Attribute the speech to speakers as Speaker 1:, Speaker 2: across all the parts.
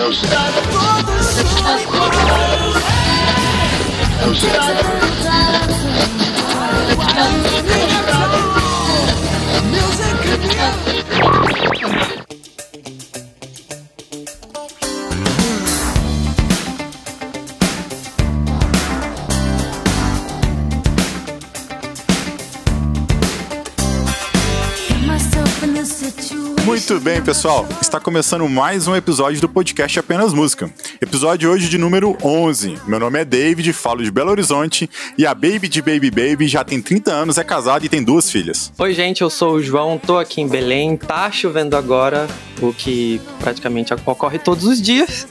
Speaker 1: Não está todos iguais. Não Muito bem, pessoal. Está começando mais um episódio do podcast Apenas Música. Episódio hoje de número 11. Meu nome é David, falo de Belo Horizonte e a Baby de Baby Baby já tem 30 anos, é casada e tem duas filhas.
Speaker 2: Oi, gente, eu sou o João, tô aqui em Belém, tá chovendo agora, o que praticamente ocorre todos os dias.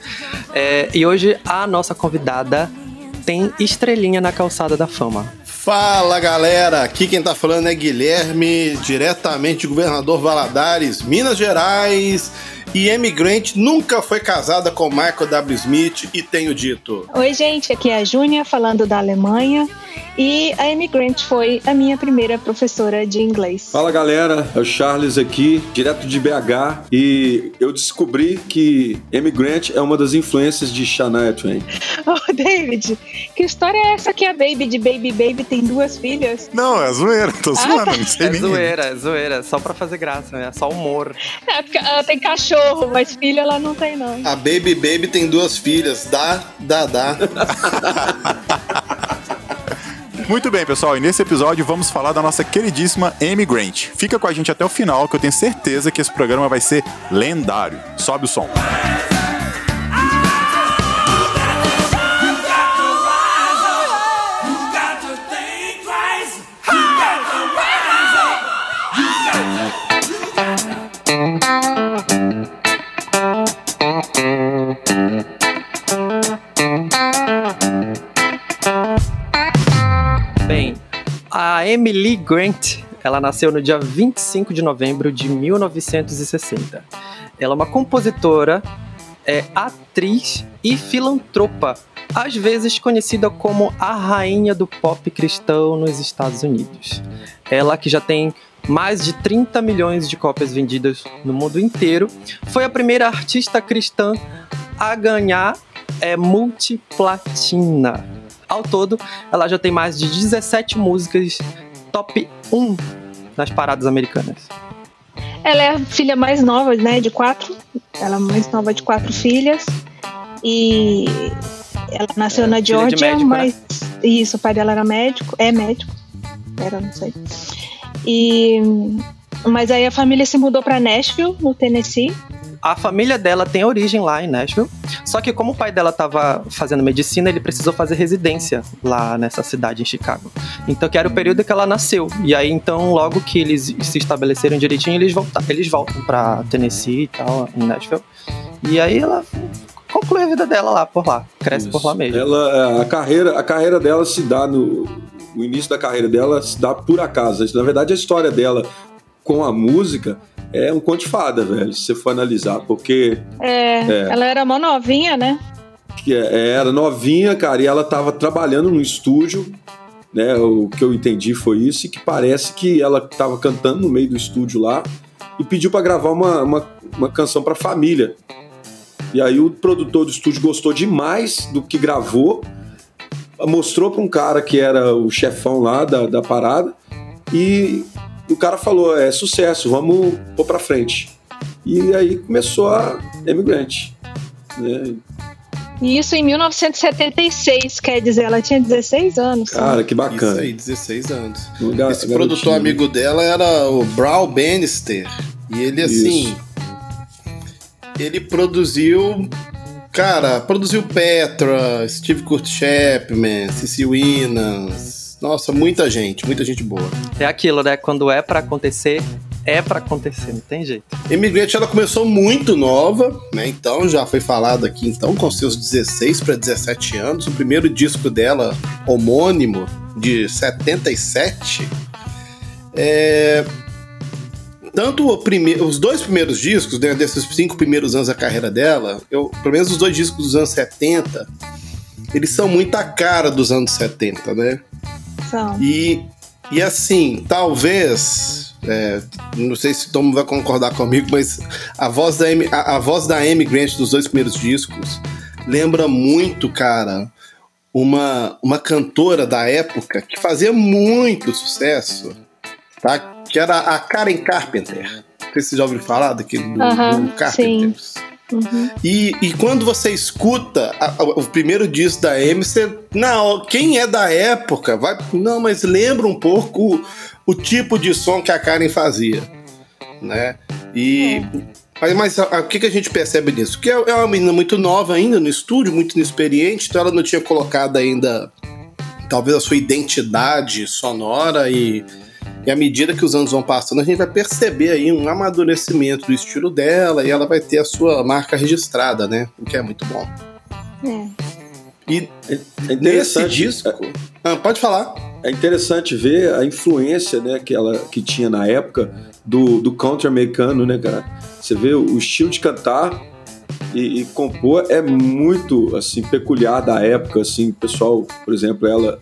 Speaker 2: É, e hoje a nossa convidada tem estrelinha na calçada da fama.
Speaker 3: Fala galera, aqui quem tá falando é Guilherme, diretamente de Governador Valadares, Minas Gerais. E Amy Grant nunca foi casada com Michael W. Smith e tenho dito.
Speaker 4: Oi, gente, aqui é a Júnia falando da Alemanha. E a Amy Grant foi a minha primeira professora de inglês.
Speaker 5: Fala galera, é o Charles aqui, direto de BH, e eu descobri que Amy Grant é uma das influências de Shania Twain.
Speaker 4: Oh, David, que história é essa que a Baby de Baby Baby tem duas filhas?
Speaker 1: Não, é zoeira, tô zoando, ah, tá. não sei
Speaker 2: É zoeira, é zoeira, só pra fazer graça, né? É só humor.
Speaker 4: É, porque ela tem cachorro, mas filha ela não tem, não.
Speaker 3: A Baby Baby tem duas filhas, dá, dá, dá.
Speaker 1: Muito bem, pessoal, e nesse episódio vamos falar da nossa queridíssima Amy Grant. Fica com a gente até o final, que eu tenho certeza que esse programa vai ser lendário. Sobe o som.
Speaker 2: A Emily Grant, ela nasceu no dia 25 de novembro de 1960. Ela é uma compositora, é atriz e filantropa, às vezes conhecida como a rainha do pop cristão nos Estados Unidos. Ela que já tem mais de 30 milhões de cópias vendidas no mundo inteiro, foi a primeira artista cristã a ganhar é, multiplatina ao todo, ela já tem mais de 17 músicas top 1 nas paradas americanas.
Speaker 4: Ela é a filha mais nova, né, de quatro. Ela é mais nova de quatro filhas. E ela nasceu é, na Georgia, médico, mas né? isso, o pai dela era médico, é médico. Era, não sei. E mas aí a família se mudou para Nashville, no Tennessee,
Speaker 2: a família dela tem origem lá em Nashville. Só que como o pai dela estava fazendo medicina, ele precisou fazer residência lá nessa cidade em Chicago. Então que era o período que ela nasceu. E aí então logo que eles se estabeleceram direitinho, eles voltam, eles voltam para Tennessee e tal, em Nashville. E aí ela conclui a vida dela lá por lá, cresce Isso. por lá mesmo.
Speaker 5: Ela é, a carreira, a carreira dela se dá no o início da carreira dela se dá por acaso. Na verdade, a história dela com a música é um conto de fada, velho, se você for analisar, porque.
Speaker 4: É, é ela era mó novinha, né?
Speaker 5: Que é, é, era novinha, cara, e ela tava trabalhando no estúdio, né? O que eu entendi foi isso, e que parece que ela tava cantando no meio do estúdio lá e pediu para gravar uma, uma, uma canção pra família. E aí o produtor do estúdio gostou demais do que gravou, mostrou para um cara que era o chefão lá da, da parada, e e o cara falou: é sucesso, vamos pôr pra frente. E aí começou a Emigrante. Né?
Speaker 4: Isso em 1976, quer dizer, ela tinha 16 anos.
Speaker 5: Cara, que bacana. Isso
Speaker 3: aí, 16 anos. Lugar, Esse produtor amigo dela era o Brown Bannister. E ele, assim. Isso. Ele produziu. Cara, produziu Petra, Steve Kurt Chapman, Cecil Winans. Nossa, muita gente, muita gente boa.
Speaker 2: É aquilo, né? Quando é para acontecer, é para acontecer, não tem jeito.
Speaker 3: Imigrante ela começou muito nova, né? Então já foi falado aqui então com seus 16 para 17 anos, o primeiro disco dela homônimo de 77 é tanto prime... os dois primeiros discos, né, desses cinco primeiros anos da carreira dela, eu, pelo menos os dois discos dos anos 70, eles são muito a cara dos anos 70, né?
Speaker 4: São.
Speaker 3: E, e assim, talvez É, não sei se todo mundo vai concordar comigo, mas a voz da Amy, a, a voz da Amy Grant dos dois primeiros discos lembra muito, cara, uma, uma cantora da época que fazia muito sucesso, tá? Que era a Karen Carpenter. Não sei se vocês já ouviram falar daquele do,
Speaker 4: uh -huh,
Speaker 3: do Carpenters.
Speaker 4: Uhum.
Speaker 3: E, e quando você escuta a, a, o primeiro disco da Amy, você. Não, quem é da época vai. Não, mas lembra um pouco o, o tipo de som que a Karen fazia. Né? E. É. Mas, mas o que, que a gente percebe disso? Que é, é uma menina muito nova ainda no estúdio, muito inexperiente, então ela não tinha colocado ainda talvez a sua identidade sonora e e à medida que os anos vão passando, a gente vai perceber aí um amadurecimento do estilo dela e ela vai ter a sua marca registrada, né? O que é muito bom.
Speaker 4: É.
Speaker 3: E é nesse disco. Ah, pode falar.
Speaker 5: É interessante ver a influência né, que ela que tinha na época do, do country americano, né, cara? Você vê o estilo de cantar e, e, compor é muito assim peculiar da época, assim, pessoal, por exemplo, ela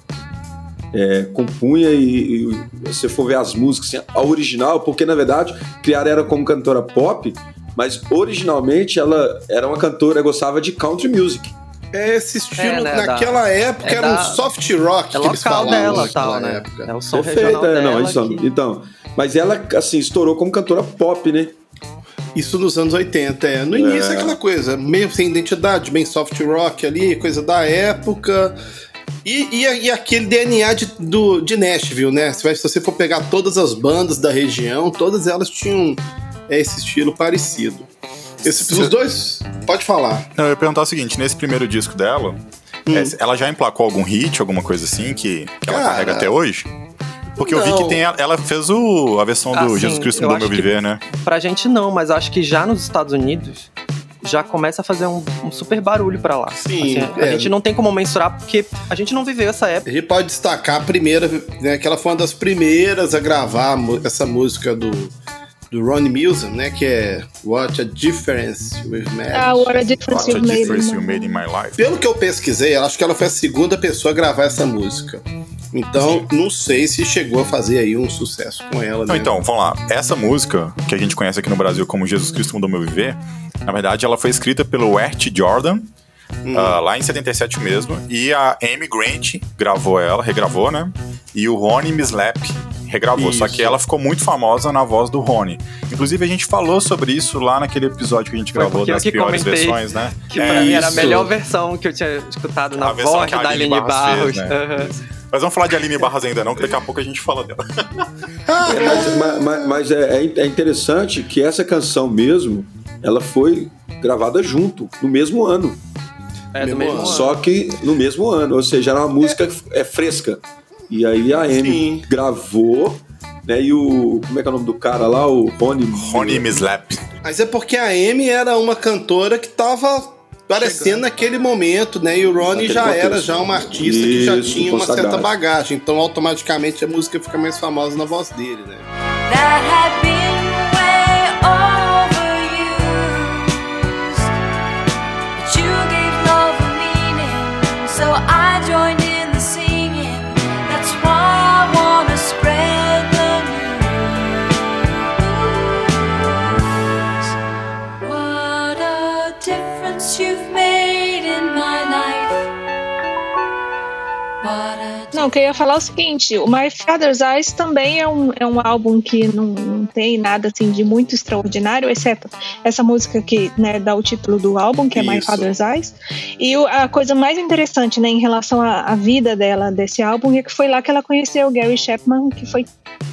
Speaker 5: é, compunha e, e se for ver as músicas, assim, a original, porque na verdade criaram ela como cantora pop, mas originalmente ela era uma cantora, gostava de country music.
Speaker 3: É esse estilo, é, né, naquela da, época é era da, um soft rock
Speaker 2: é
Speaker 3: que eles falavam
Speaker 2: dela, tal, né?
Speaker 3: época.
Speaker 2: É o som
Speaker 5: Perfeito,
Speaker 2: é,
Speaker 5: não, isso,
Speaker 2: que...
Speaker 5: então, mas ela assim estourou como cantora pop, né?
Speaker 3: Isso nos anos 80, é. No início é aquela coisa, meio sem identidade, bem soft rock ali, coisa da época. E, e, e, aquele DNA de, do, de Nashville, né? Se você for pegar todas as bandas da região, todas elas tinham esse estilo parecido. Esse, os dois, pode falar.
Speaker 1: Não, eu ia perguntar o seguinte: nesse primeiro disco dela, hum. é, ela já emplacou algum hit, alguma coisa assim, que, que ela carrega até hoje? Porque não. eu vi que tem, ela fez o, a versão do ah, Jesus Cristo no Meu Viver, né?
Speaker 2: Pra gente não, mas acho que já nos Estados Unidos já começa a fazer um, um super barulho para lá.
Speaker 3: Sim.
Speaker 2: Assim, é. A gente não tem como mensurar porque a gente não viveu essa época.
Speaker 3: A gente pode destacar a primeira, né, que ela foi uma das primeiras a gravar essa música do do Ronnie Mills, né? Que é What a Difference We've Made.
Speaker 4: Ah, What a Difference,
Speaker 1: what a difference you made in My Life.
Speaker 3: Pelo que eu pesquisei, acho que ela foi a segunda pessoa a gravar essa música. Então, não sei se chegou a fazer aí um sucesso com ela.
Speaker 1: Não,
Speaker 3: né?
Speaker 1: então, vamos lá. Essa música, que a gente conhece aqui no Brasil como Jesus Cristo Mudou Meu Viver, na verdade, ela foi escrita pelo Ert Jordan, hum. uh, lá em 77 mesmo, e a Amy Grant gravou ela, regravou, né? E o Ronnie Mislap regravou. Isso. Só que ela ficou muito famosa na voz do Rony. Inclusive, a gente falou sobre isso lá naquele episódio que a gente gravou das piores versões, né?
Speaker 2: Que pra é mim era a melhor versão que eu tinha escutado na a voz da Aline Barros. Barros. Fez, né?
Speaker 1: uhum. Mas vamos falar de Aline Barras ainda não, que daqui a pouco a gente fala dela.
Speaker 5: é, mas, mas, mas é, é, interessante que essa canção mesmo, ela foi gravada junto, no mesmo ano.
Speaker 2: É, no mesmo ano.
Speaker 5: Só que no mesmo ano, ou seja, era uma música é, é fresca. E aí a Amy gravou, né? E o. Como é que é o nome do cara lá? O Rony.
Speaker 1: Rony Mislap.
Speaker 3: Mas é porque a Amy era uma cantora que tava parecendo naquele momento, né? E o Ronnie já contexto. era já uma artista Isso, que já tinha uma certa bagagem. Então automaticamente a música fica mais famosa na voz dele, né?
Speaker 4: Não, eu ia falar o seguinte: o My Father's Eyes também é um, é um álbum que não, não tem nada assim de muito extraordinário, exceto essa música que né, dá o título do álbum, que é Isso. My Father's Eyes. E a coisa mais interessante né, em relação à, à, vida dela desse álbum é que foi lá que ela conheceu o Gary Chapman, que foi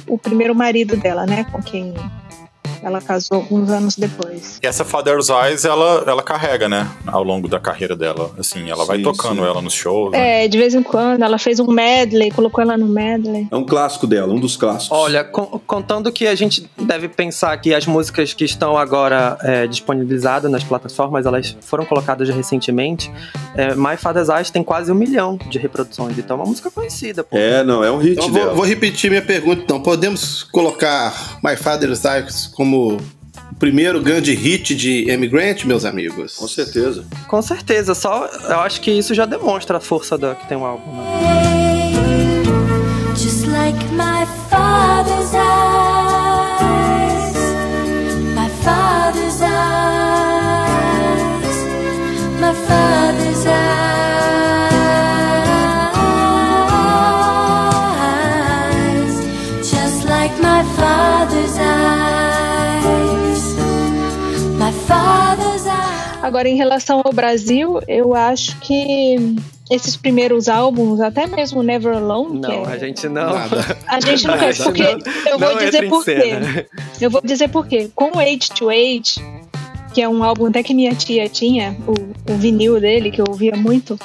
Speaker 4: o primeiro marido dela, né? Com quem ela casou alguns anos depois.
Speaker 1: E essa Father's Eyes, ela, ela carrega, né? Ao longo da carreira dela. Assim, ela sim, vai tocando sim. ela nos shows.
Speaker 4: Né? É, de vez em quando. Ela fez um medley, colocou ela no medley.
Speaker 5: É um clássico dela, um dos clássicos.
Speaker 2: Olha, contando que a gente deve pensar que as músicas que estão agora é, disponibilizadas nas plataformas, elas foram colocadas recentemente. É, My Father's Eyes tem quase um milhão de reproduções. Então é uma música conhecida. Pô.
Speaker 5: É, não, é um hit então,
Speaker 3: dela. Vou, vou repetir minha pergunta, então. Podemos colocar My Father's Eyes como como o primeiro grande hit de Emigrant, meus amigos?
Speaker 5: Com certeza.
Speaker 2: Com certeza, só eu acho que isso já demonstra a força da, que tem um álbum. Né? Just like my father's eyes.
Speaker 6: Agora, em relação ao Brasil, eu acho que esses primeiros álbuns, até mesmo Never Alone.
Speaker 2: Não,
Speaker 6: é...
Speaker 2: a gente não.
Speaker 3: Nada.
Speaker 6: A gente não quer, porque
Speaker 2: não,
Speaker 6: eu vou
Speaker 2: não
Speaker 6: dizer por quê. Eu vou dizer por quê. Com Age to Age, que é um álbum até que minha tia tinha, o, o vinil dele, que eu ouvia muito,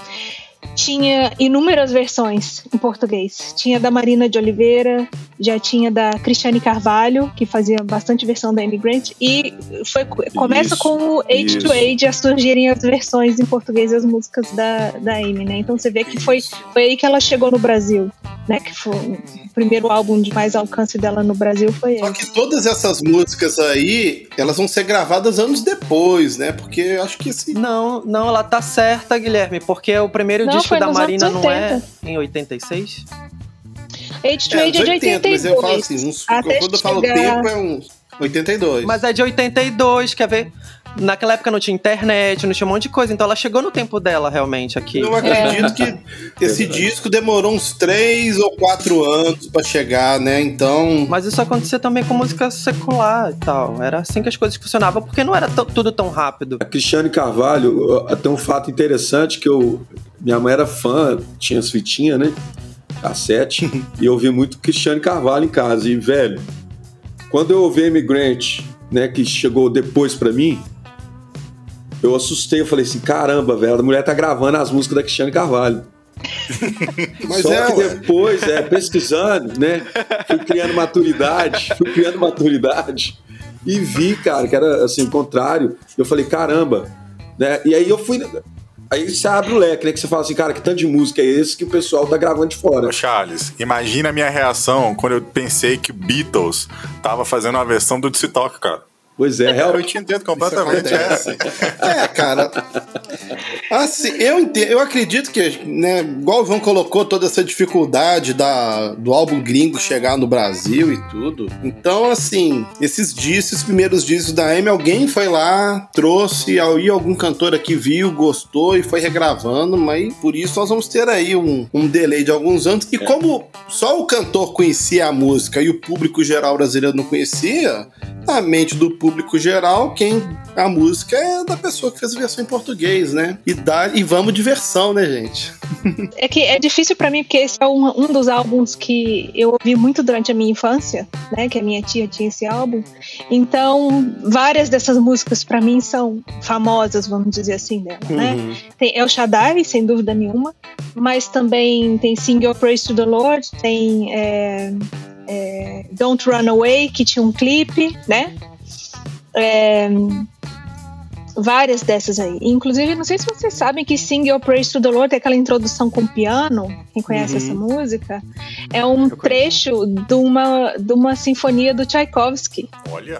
Speaker 6: tinha inúmeras versões em português. Tinha da Marina de Oliveira, já tinha da Cristiane Carvalho, que fazia bastante versão da Immigrant, e foi, começa
Speaker 5: Isso,
Speaker 6: com o Age
Speaker 5: isso.
Speaker 6: to Age a surgirem as versões em português das músicas da, da Amy, né? Então você vê que foi, foi aí que ela chegou no Brasil, né? Que foi o primeiro álbum de mais alcance dela no Brasil foi
Speaker 3: Só
Speaker 6: esse.
Speaker 3: que todas essas músicas aí, elas vão ser gravadas anos depois, né? Porque eu acho que esse.
Speaker 2: Não, não, ela tá certa, Guilherme, porque o primeiro
Speaker 6: Não,
Speaker 2: disco
Speaker 6: foi
Speaker 2: da Marina não é
Speaker 6: 80.
Speaker 2: em 86?
Speaker 6: Age to
Speaker 3: É,
Speaker 6: é de 82.
Speaker 3: mas eu falo assim, uns, quando eu falo
Speaker 6: chegar-
Speaker 3: tempo é uns 82.
Speaker 2: Mas é de 82, quer ver? Naquela época não tinha internet, não tinha um monte de coisa, então ela chegou no tempo dela realmente aqui.
Speaker 3: Eu acredito que esse disco demorou uns 3 ou 4 anos pra chegar, né? Então.
Speaker 2: Mas isso acontecia também com música secular e tal. Era assim que as coisas funcionavam, porque não era tudo tão rápido.
Speaker 5: A Cristiane Carvalho, tem um fato interessante que eu. Minha mãe era fã, tinha as fitinhas, né? Cassete. e eu ouvia muito Cristiane Carvalho em casa. E, velho, quando eu ouvi a Imigrant, né, que chegou depois pra mim, eu assustei. Eu falei assim: caramba, velho, a mulher tá gravando as músicas da Cristiane Carvalho.
Speaker 3: Mas
Speaker 5: Só
Speaker 3: é,
Speaker 5: que depois, é, pesquisando, né? Fui criando maturidade, fui criando maturidade e vi, cara, que era assim, o contrário. Eu falei, caramba, né? E aí eu fui. Aí você abre o leque, né? Que você fala assim, cara, que tanto de música é esse que o pessoal tá gravando de fora.
Speaker 1: Ô, Charles, imagina a minha reação quando eu pensei que Beatles tava fazendo uma versão do Toca, cara.
Speaker 5: Pois é,
Speaker 1: Eu
Speaker 5: realmente.
Speaker 1: te entendo completamente. É.
Speaker 3: É, cara. Assim, eu entendo, eu acredito que, né, igual o João colocou toda essa dificuldade da, do álbum gringo chegar no Brasil e tudo. Então, assim, esses discos, esses primeiros discos da Amy, alguém foi lá, trouxe, aí algum cantor aqui viu, gostou e foi regravando, mas por isso nós vamos ter aí um, um delay de alguns anos. E como só o cantor conhecia a música e o público geral brasileiro não conhecia, na mente do público geral, quem a música é da pessoa que fez a versão em português, né? E dá e vamos de versão, né, gente?
Speaker 6: É que é difícil pra mim, porque esse é um, um dos álbuns que eu ouvi muito durante a minha infância, né? Que a minha tia tinha esse álbum. Então, várias dessas músicas pra mim são famosas, vamos dizer assim, dela, né?
Speaker 2: Uhum.
Speaker 6: Tem El Shaddai, sem dúvida nenhuma, mas também tem Sing Your Praise to the Lord, tem é, é, Don't Run Away, que tinha um clipe, né? É, várias dessas aí. Inclusive, não sei se vocês sabem que Sing Your Praise to the Lord, aquela introdução com piano, quem conhece
Speaker 2: Uhum.
Speaker 6: essa música, é um trecho de uma, de uma sinfonia do Tchaikovsky.
Speaker 1: Olha.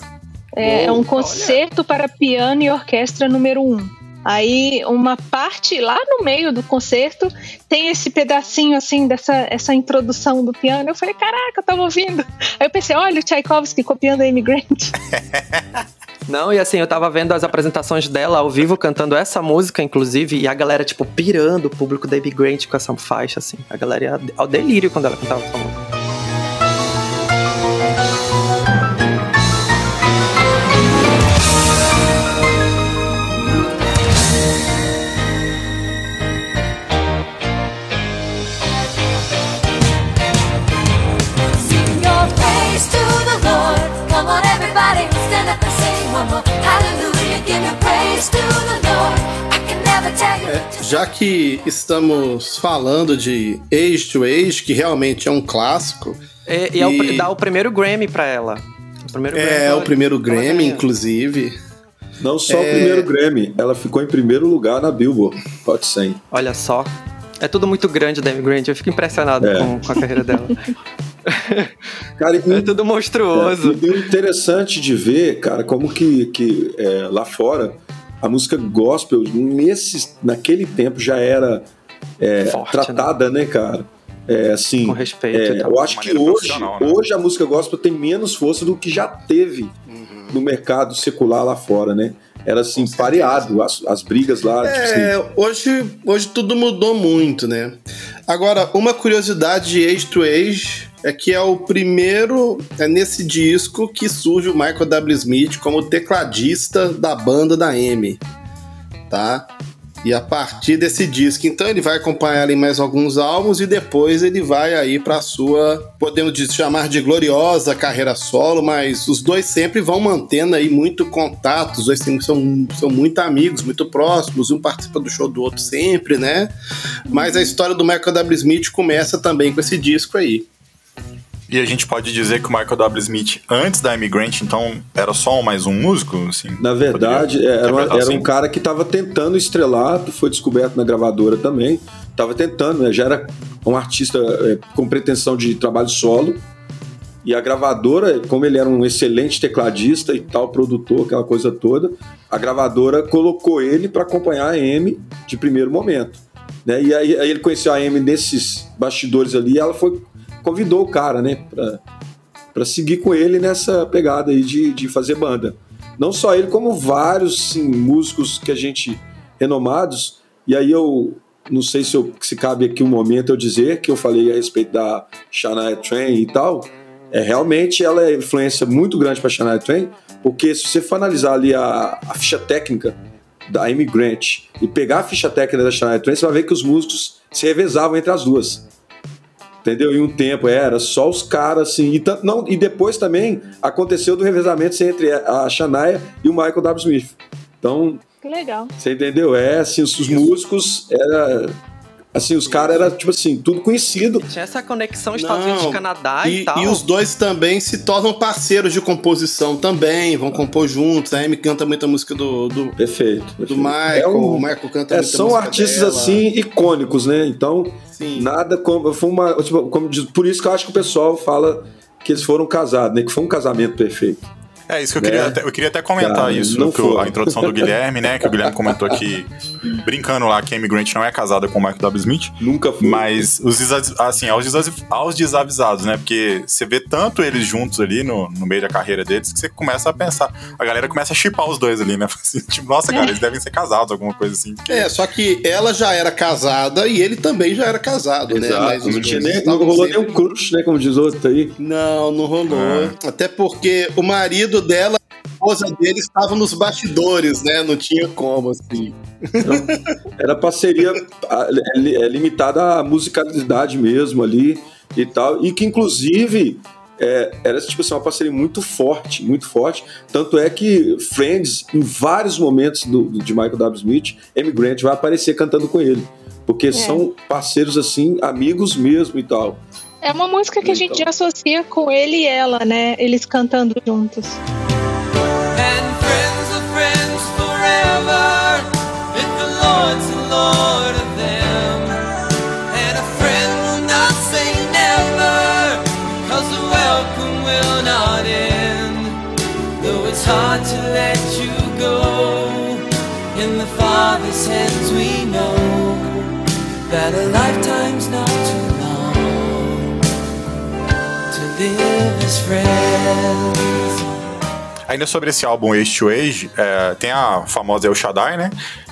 Speaker 6: É, é um
Speaker 2: Olha.
Speaker 6: concerto para piano e orquestra número um. Aí, uma parte lá no meio do concerto tem esse pedacinho assim dessa essa introdução do piano. Eu falei, caraca, eu tava ouvindo. Aí eu pensei, olha o Tchaikovsky copiando a Immigrant.
Speaker 2: Não, e assim, eu tava vendo as apresentações dela ao vivo cantando essa música, inclusive, e a galera, tipo, pirando o público da Baby Grant com essa faixa, assim. A galera ia ao delírio quando ela cantava essa música.
Speaker 3: É, já que estamos falando de Age to Age, que realmente é um clássico,
Speaker 2: E, e é o dá o primeiro Grammy pra ela. O primeiro Grammy
Speaker 3: é
Speaker 2: ela-
Speaker 3: o primeiro
Speaker 2: ela
Speaker 3: Grammy,
Speaker 2: ganha.
Speaker 3: inclusive.
Speaker 5: Não só o
Speaker 3: É.
Speaker 5: primeiro Grammy, ela ficou em primeiro lugar na Billboard Hot 100.
Speaker 2: Olha só. É tudo muito grande, Demi Grant. Eu fico impressionado
Speaker 5: É.
Speaker 2: com, com a carreira dela.
Speaker 5: Cara, e
Speaker 2: É tudo monstruoso.
Speaker 5: É, e o interessante de ver, cara, como que, que é, lá fora a música gospel, nesse, naquele tempo, já era é,
Speaker 2: Forte,
Speaker 5: tratada, né, cara? É, assim,
Speaker 2: Com respeito
Speaker 5: é, eu acho que hoje,
Speaker 1: né?
Speaker 5: hoje a música gospel tem menos força do que já teve
Speaker 3: Uhum.
Speaker 5: no mercado secular lá fora, né? Era assim, pareado, as, as brigas lá, tipo assim,
Speaker 3: É, hoje, hoje tudo mudou muito, né? Agora, uma curiosidade de Age to Age é que é o primeiro, é nesse disco que surge o Michael W. Smith como tecladista da banda da M, tá? E a partir desse disco, então ele vai acompanhar ali mais alguns álbuns e depois ele vai aí para sua, podemos chamar de gloriosa carreira solo, mas os dois sempre vão mantendo aí muito contato, os dois são, são muito amigos, muito próximos, um participa do show do outro sempre, né? Mas a história do Michael W. Smith começa também com esse disco aí.
Speaker 1: E a gente pode dizer que o Michael W. Smith, antes da Immigrant, então, era só mais um músico? Assim,
Speaker 5: na verdade, era, uma, era assim? um cara que estava tentando estrelar, foi descoberto na gravadora também, estava tentando, né, já era um artista é, com pretensão de trabalho solo, e a gravadora, como ele era um excelente tecladista e tal, produtor, aquela coisa toda, a gravadora colocou ele para acompanhar a Amy de primeiro momento. Né? E aí, aí, ele conheceu a Amy nesses bastidores ali e ela foi convidou o cara, né, pra, pra seguir com ele nessa pegada aí de, de fazer banda. Não só ele, como vários sim, músicos que a gente renomados. E aí eu não sei se, eu, se cabe aqui um momento eu dizer que eu falei a respeito da Shania Twain e tal. É, realmente ela é influência muito grande para Shania Twain, porque se você for analisar ali a, a ficha técnica da Amy Grant e pegar a ficha técnica da Shania Twain, você vai ver que os músicos se revezavam entre as duas. Entendeu? Em um tempo era só os caras assim. E, não, e depois também aconteceu do revezamento entre a Shania e o Michael W. Smith. Então.
Speaker 4: Que legal.
Speaker 5: Você entendeu? É, assim, os, os músicos era Assim, os caras eram, tipo assim, tudo conhecido.
Speaker 2: Tinha essa conexão Estados Unidos e Canadá e,
Speaker 3: e,
Speaker 2: tal.
Speaker 3: E os dois também se tornam parceiros de composição também, vão compor juntos. A Amy canta muita música do. do
Speaker 5: perfeito,
Speaker 3: perfeito. Do Michael, é um, o Michael canta
Speaker 5: é,
Speaker 3: muita
Speaker 5: São artistas
Speaker 3: dela.
Speaker 5: assim, icônicos, né? Então,
Speaker 3: Sim.
Speaker 5: nada como. Foi uma, tipo, como diz, por isso que eu acho que o pessoal fala que eles foram casados, né? Que foi um casamento perfeito.
Speaker 1: É, isso que eu queria, né? até, eu queria até comentar Cara, isso, a introdução do Guilherme, né? Que o Guilherme comentou aqui, brincando lá, que a Amy Grant não é casada com o Michael W. Smith.
Speaker 5: Nunca foi.
Speaker 1: Mas, os, assim, aos, aos desavisados, né? Porque você vê tanto eles juntos ali no, no meio da carreira deles que você começa a pensar. A galera começa a chipar os dois ali, né? Assim, tipo, nossa, cara, eles devem ser casados, alguma coisa assim. Porque...
Speaker 3: É, só que ela já era casada e ele também já era casado,
Speaker 5: Exato,
Speaker 3: né? Mas
Speaker 5: não, tinha nem, não rolou sempre... nem um crush, né? Como diz outro aí.
Speaker 3: Não, não rolou. É. Até porque o marido dela esposa dele estava nos bastidores, né? Não tinha como, assim.
Speaker 5: era parceria é, limitada à musicalidade mesmo ali e tal. E que, inclusive, é, era tipo assim, uma parceria muito forte, muito forte. Tanto é que Friends, em vários momentos do, de Michael W. Smith, Amy Grant vai aparecer cantando com ele. Porque é. são parceiros, assim, amigos mesmo e tal.
Speaker 4: É uma música que a gente associa com ele e ela, né? Eles cantando juntos. Lord of them. And a friend will not say never, cause the welcome will not end. Though it's hard to let you go, in the Father's hands we know that a lifetime's
Speaker 1: Ainda sobre esse álbum Age to Age, é, tem a famosa El Shaddai, né?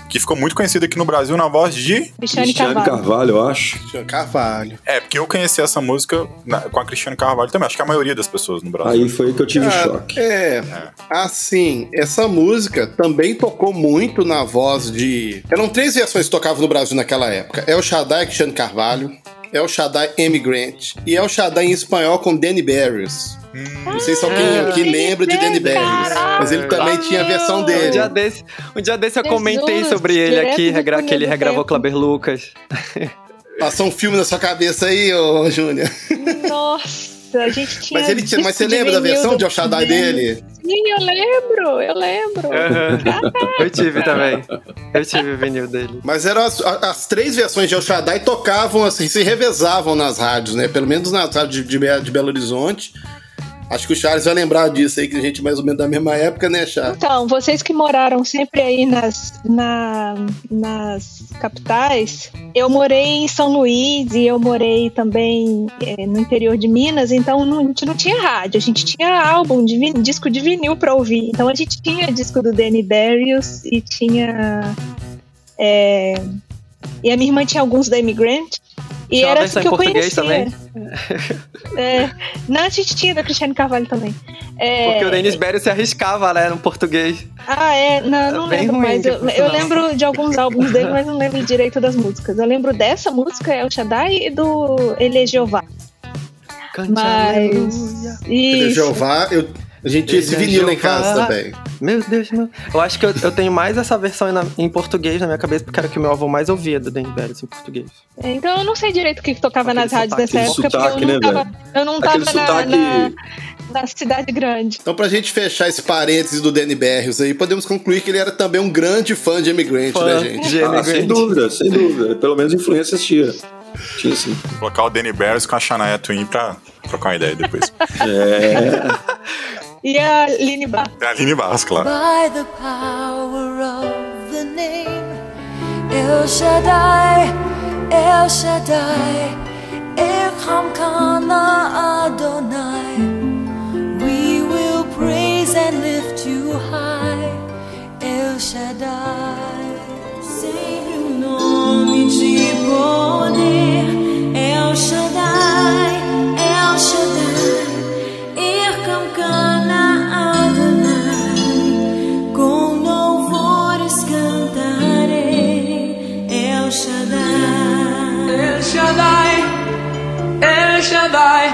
Speaker 1: que ficou muito conhecido aqui no Brasil na voz de
Speaker 4: Cristiane Carvalho.
Speaker 5: Carvalho, eu acho.
Speaker 3: Cristiane Carvalho.
Speaker 1: É, porque eu conheci essa música na, com a Cristiane Carvalho também. Acho que a maioria das pessoas no Brasil.
Speaker 5: Aí foi que eu tive Cara, choque.
Speaker 3: É, é, assim, essa música também tocou muito na voz de. Eram três versões que tocavam no Brasil naquela época: É o Shaddai Cristiane Carvalho. El Shaddai Emigrant e El Shaddai em espanhol com Danny Barrios. Hum. Não sei se alguém ah, aqui lembra de Danny Barrios, mas ele também tinha a versão dele.
Speaker 2: Um dia desse, um dia desse eu Jesus, comentei sobre ele aqui, regra, que ele regravou Kleber Lucas.
Speaker 3: Passou um filme na sua cabeça aí, ô Júnior.
Speaker 4: Nossa a gente tinha.
Speaker 3: Mas, ele tinha, mas você lembra da versão de El Shaddai dele?
Speaker 4: Sim, eu lembro, eu lembro.
Speaker 2: Uhum. eu tive também. Eu tive o vinil dele.
Speaker 3: Mas eram as, as, três versões de El Shaddai tocavam assim, se revezavam nas rádios, né? Pelo menos nas rádios de, de, de Belo Horizonte. Acho que o Charles vai lembrar disso aí, que a gente é mais ou menos da mesma época, né, Charles?
Speaker 4: Então, vocês que moraram sempre aí nas, na, nas capitais, eu morei em São Luís e eu morei também é, no interior de Minas, então não, a gente não tinha rádio, a gente tinha álbum, de vinil, disco de vinil para ouvir. Então a gente tinha disco do Danny Darius e tinha. É, e a minha irmã tinha alguns da Immigrant.
Speaker 6: E
Speaker 2: Tinha uma
Speaker 6: era
Speaker 2: versão
Speaker 6: assim que
Speaker 2: em
Speaker 6: eu
Speaker 2: português
Speaker 6: conhecia.
Speaker 2: também?
Speaker 6: É, não, a gente tinha da Cristiane Carvalho também. É,
Speaker 2: Porque o Denis Berry se arriscava, né, no português.
Speaker 6: Ah, é? Não, não
Speaker 2: É bem
Speaker 6: lembro
Speaker 2: ruim,
Speaker 6: mais. Eu, eu
Speaker 2: não.
Speaker 6: lembro de alguns álbuns dele, mas não lembro direito das músicas. Eu lembro dessa música, El Shaddai, e do Ele é Jeová.
Speaker 2: Cante
Speaker 6: Mas.
Speaker 2: aleluia.
Speaker 3: Ele é
Speaker 6: Isso.
Speaker 3: Jeová, eu, a gente tinha esse
Speaker 2: Ele é
Speaker 3: vinil lá em casa também.
Speaker 2: Meu Deus, meu. Eu acho que eu, eu tenho mais essa versão na- em português na minha cabeça, porque era o que meu avô mais ouvia do Berry, assim, em português.
Speaker 6: É, Então eu não sei direito o que, tocava
Speaker 2: Aquele
Speaker 6: nas rádios dessa época,
Speaker 5: sotaque,
Speaker 6: porque eu não
Speaker 5: né,
Speaker 6: tava, eu não tava na,
Speaker 5: sotaque.
Speaker 6: na, na cidade grande.
Speaker 3: Então, pra gente fechar esse parênteses do Danny Berrios aí, podemos concluir que ele era também um grande fã de Emigrant,
Speaker 2: Fã
Speaker 3: né, gente?
Speaker 2: de-
Speaker 5: Ah, sem
Speaker 2: Emigrante.
Speaker 5: dúvida, sem dúvida. Pelo menos influências tinha. Tinha sim.
Speaker 1: Colocar o Danny Barris com a Shania Twain pra trocar uma ideia depois.
Speaker 5: É.
Speaker 6: E a Line Bar.
Speaker 1: É a Aline Barros, claro.
Speaker 7: By the power of the name El Shaddai, El Shaddai, Echam Kana Adonai. We will praise and lift you high, El Shaddai. Sempre nome de poder, Shaddai,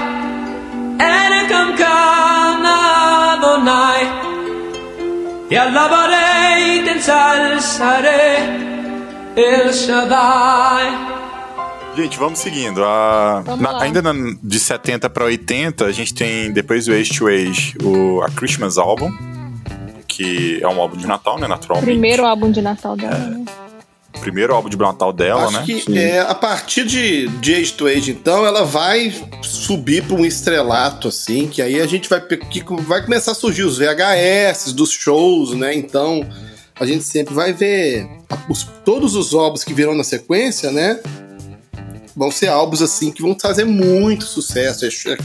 Speaker 7: Adonai. El Shaddai.
Speaker 1: Gente, vamos seguindo. A-
Speaker 6: Vamos
Speaker 1: na- ainda na- de 70 pra 80, a gente tem, depois do Age to Age, o, a Christmas Album, que é um álbum de Natal, né? Naturalmente.
Speaker 6: Primeiro álbum de Natal dela, né?
Speaker 1: Primeiro álbum de Natal dela,
Speaker 3: Acho
Speaker 1: né?
Speaker 3: que é, a partir de, de Age to Age, então, ela vai subir para um estrelato, assim, que aí a gente vai, que vai começar a surgir os VHS dos shows, né? Então, a gente sempre vai ver os- todos os álbuns que virão na sequência, né? Vão ser álbuns, assim, que vão trazer muito sucesso. É sh-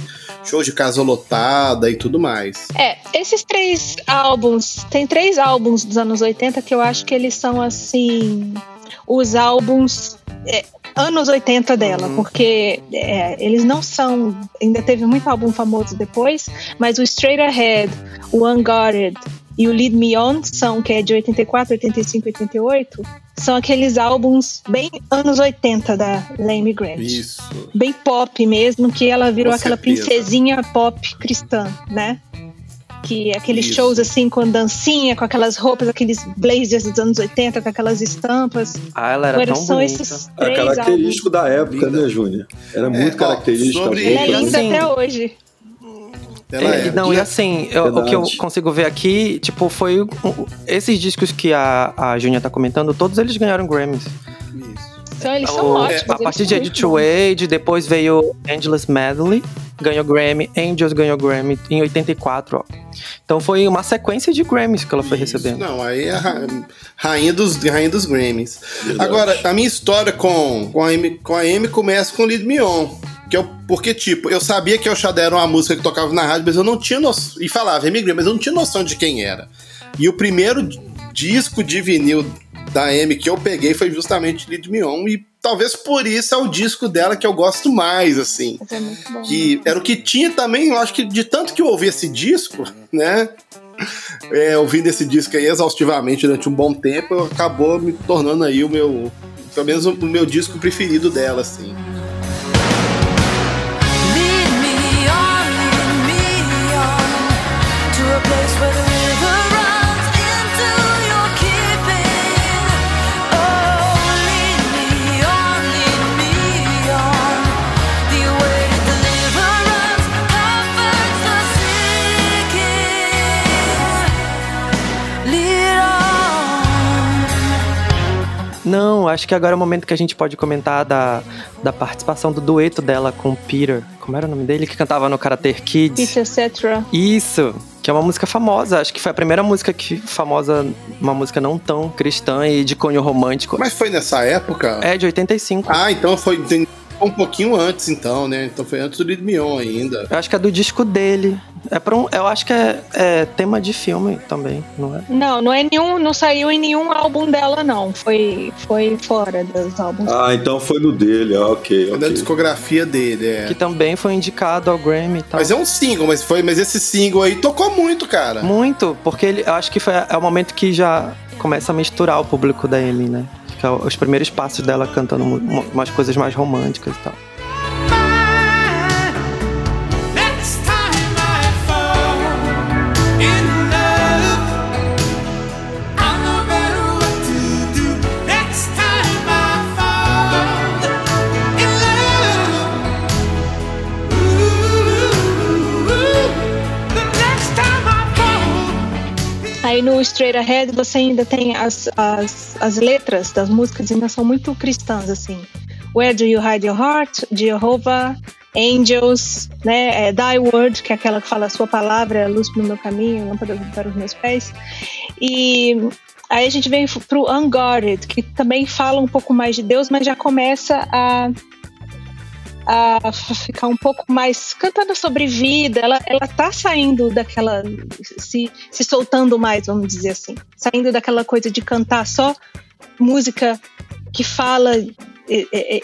Speaker 3: show de casa lotada e tudo mais.
Speaker 6: É, esses três álbuns, tem três álbuns dos anos 80 que eu acho que eles são assim, os álbuns é, anos 80 dela,
Speaker 2: Uhum.
Speaker 6: porque é, eles não são, ainda teve muito álbum famoso depois, mas o Straight Ahead, o Unguarded e o Lead Me On são, que é de 84, 85, 88, são aqueles álbuns bem anos 80 da Lamy Grant
Speaker 3: Isso.
Speaker 6: bem pop mesmo, que ela virou
Speaker 3: Com
Speaker 6: aquela
Speaker 3: certeza.
Speaker 6: princesinha pop cristã, né? Que é aqueles
Speaker 3: Isso.
Speaker 6: shows assim com dancinha, com aquelas roupas, aqueles blazers dos anos 80, com aquelas estampas.
Speaker 2: Ah, ela era
Speaker 6: Agora
Speaker 2: tão
Speaker 6: são
Speaker 2: bonita.
Speaker 6: esses
Speaker 5: Era
Speaker 6: três álbuns.
Speaker 5: característico da época, né, Júnior? Era muito
Speaker 3: ó,
Speaker 5: característico.
Speaker 3: sobre-
Speaker 6: Ela é
Speaker 5: roupa,
Speaker 6: linda até hoje.
Speaker 3: Ela
Speaker 2: É,
Speaker 3: é.
Speaker 2: Não, e assim, eu- o que eu consigo ver aqui, tipo, foi. esses discos que a, a Júnia tá comentando, todos eles ganharam Grammys.
Speaker 6: Então eles são
Speaker 2: O-
Speaker 6: ótimos.
Speaker 2: a partir de
Speaker 6: bons.
Speaker 2: Age, depois veio Angelus Medley, ganhou Grammy, Angels ganhou Grammy em 84, ó. Então foi uma sequência de Grammys que ela foi
Speaker 3: Isso.
Speaker 2: recebendo.
Speaker 3: Não, aí é a ra- rainha dos, rainha dos Grammys.
Speaker 5: Verdade.
Speaker 3: Agora, a minha história com, com, a Amy, com a Amy começa com Lead Me On. Que eu, porque, tipo, eu sabia que o Xadé era uma música que tocava na rádio, mas eu não tinha noção. E falava Amy mas eu não tinha noção de quem era. E o primeiro disco de vinil da Amy que eu peguei foi justamente Lead Me On. E talvez por isso é o disco dela que eu gosto mais, assim
Speaker 6: é muito bom.
Speaker 3: que era o que tinha também, eu acho que de tanto que eu ouvi esse disco, né? É, ouvindo esse disco aí exaustivamente durante um bom tempo, acabou me tornando aí o meu, pelo menos o meu disco preferido dela, assim.
Speaker 2: Não, acho que agora é o momento que a gente pode comentar da, da participação do dueto dela com o Peter. Como era o nome dele? Que cantava no Karate Kids.
Speaker 6: Peter Cetera.
Speaker 2: Isso, que é uma música famosa. Acho que foi a primeira música que famosa, uma música não tão cristã e de cunho romântico.
Speaker 3: Mas foi nessa época?
Speaker 2: É de 85.
Speaker 3: Ah, então foi. Um pouquinho antes, então, né? Então foi antes do Lead Me On ainda.
Speaker 4: Eu acho que é do disco dele. É pra um, eu acho que é, é tema de filme também, não é?
Speaker 6: Não, não é nenhum, não saiu em nenhum álbum dela, não. Foi, foi fora dos álbuns.
Speaker 5: Ah, então foi no dele, ah, ok.
Speaker 3: Foi da
Speaker 5: ok.
Speaker 3: discografia dele, é.
Speaker 4: Que também foi indicado ao Grammy e tal.
Speaker 3: Mas é um single, mas foi, mas esse single aí tocou muito, cara.
Speaker 4: Muito, porque ele, eu acho que foi, é o momento que já começa a misturar o público da Amy, né? Que os primeiros passos dela cantando umas coisas mais românticas e tal.
Speaker 6: Aí no Straight Ahead você ainda tem as, as, as letras das músicas ainda são muito cristãs, assim. Where do you hide your heart? Jehovah, Angels, né? É, Thy Word, que é aquela que fala a sua palavra, luz no meu caminho, lâmpada para os meus pés. E aí a gente vem pro Unguarded, que também fala um pouco mais de Deus, mas já começa a a ficar um pouco mais cantando sobre vida. Ela, ela tá saindo daquela. Se, se soltando mais, vamos dizer assim. Saindo daquela coisa de cantar só música que fala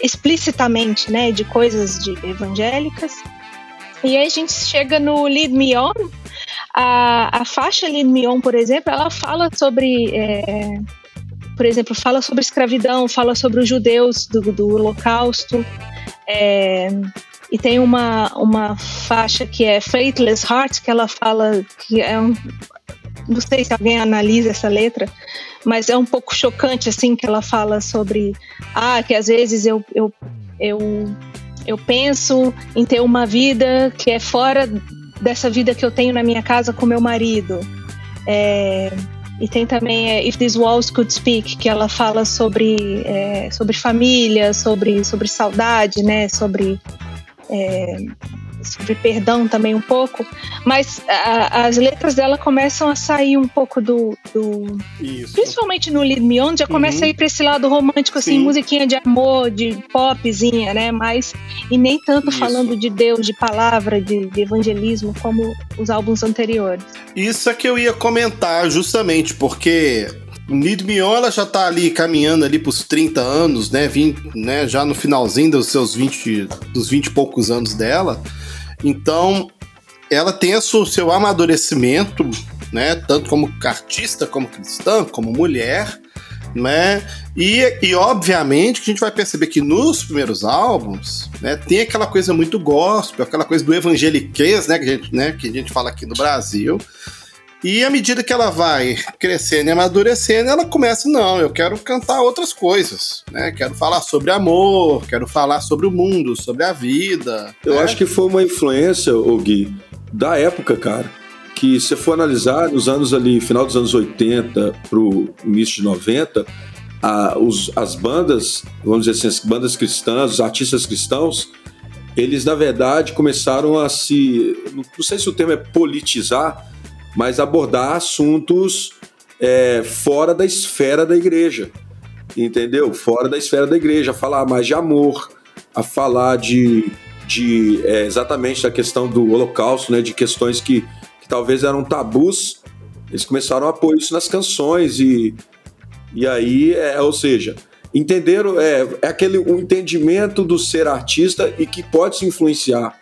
Speaker 6: explicitamente né, de coisas de evangélicas. E aí a gente chega no Lead Me On. A, a faixa Lead Me On, por exemplo, ela fala sobre. é, por exemplo, fala sobre escravidão, fala sobre os judeus do, do Holocausto. É, e tem uma, uma faixa que é Faithless Heart, que ela fala que é um. Não sei se alguém analisa essa letra, mas é um pouco chocante, assim, que ela fala sobre. Ah, que às vezes eu, eu, eu, eu penso em ter uma vida que é fora dessa vida que eu tenho na minha casa com meu marido. É, e tem também é, If These Walls Could Speak, que ela fala sobre, é, sobre família, sobre, sobre saudade, né? Sobre, é, sobre perdão também um pouco. Mas a- as letras dela começam a sair um pouco do. do
Speaker 3: Isso.
Speaker 6: principalmente no Lead Me On, já começa
Speaker 3: Uhum.
Speaker 6: a ir pra esse lado romântico, assim,
Speaker 3: Sim.
Speaker 6: musiquinha de amor, de popzinha, né? Mas, e nem tanto
Speaker 3: Isso.
Speaker 6: falando de Deus, de palavra, de, de evangelismo, como os álbuns anteriores.
Speaker 3: Isso é que eu ia comentar, justamente, porque Me On ela já tá ali caminhando ali pros 30 anos, né? Vim, né? Já no finalzinho dos seus 20, dos 20 e poucos anos dela. Então, ela tem o seu, seu amadurecimento, né? Tanto como artista, como cristã, como mulher, né? E, e obviamente que a gente vai perceber que nos primeiros álbuns, né, tem aquela coisa muito gospel, aquela coisa do evangeliquez, né, que a gente, né, que a gente fala aqui no Brasil. E à medida que ela vai crescendo e amadurecendo, ela começa, não, eu quero cantar outras coisas, né? Quero falar sobre amor, quero falar sobre o mundo, sobre a vida.
Speaker 5: Eu
Speaker 3: né?
Speaker 5: acho que foi uma influência, ô Gui, da época, cara. Que se for analisar, nos anos ali, final dos anos 80 pro início de 90, a- os- as bandas, vamos dizer assim, as bandas cristãs, os artistas cristãos, eles na verdade começaram a se. Não sei se o termo é politizar, mas abordar assuntos é, fora da esfera da igreja. Entendeu? Fora da esfera da igreja, a falar mais de amor, a falar de, de é, exatamente da questão do holocausto, né, de questões que, que talvez eram tabus, eles começaram a pôr isso nas canções e, e aí, é, ou seja, entenderam, é, é aquele o entendimento do ser artista e que pode se influenciar,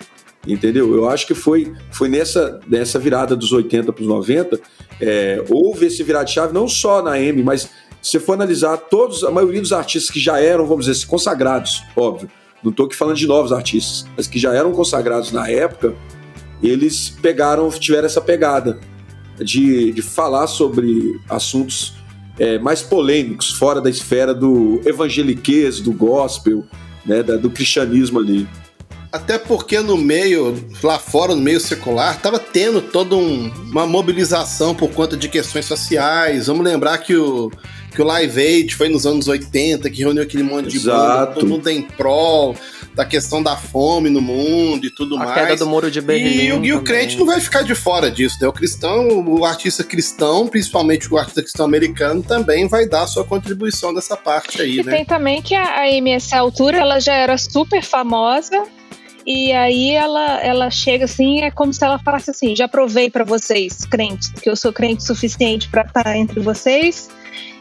Speaker 5: entendeu? Eu acho que foi, foi nessa, nessa virada dos 80 para os 90, é, houve esse virar de chave não só na M, mas se for analisar todos, a maioria dos artistas que já eram, vamos dizer assim, consagrados, óbvio, não estou aqui falando de novos artistas, mas que já eram consagrados na época, eles pegaram, tiveram essa pegada de, de falar sobre assuntos é, mais polêmicos, fora da esfera do evangeliquez, do gospel, né, da- do cristianismo ali.
Speaker 3: Até porque no meio, lá fora, no meio secular, tava tendo toda um- uma mobilização por conta de questões sociais. Vamos lembrar que o, que o Live Aid foi nos anos 80, que reuniu aquele monte de banda,
Speaker 5: Exato.
Speaker 3: todo mundo em prol da questão da fome no mundo e tudo
Speaker 2: A
Speaker 3: mais.
Speaker 2: queda do muro de Berlim.
Speaker 3: E, o- e o crente não vai ficar de fora disso, né? O cristão, o artista cristão, principalmente o artista cristão americano, também vai dar sua contribuição nessa parte aí,
Speaker 4: E
Speaker 3: né?
Speaker 4: tem também que a, a Amy, essa altura, ela já era super famosa. E aí ela, ela chega assim, é como se ela falasse assim: já provei pra vocês, crentes, que eu sou crente o suficiente pra estar entre vocês.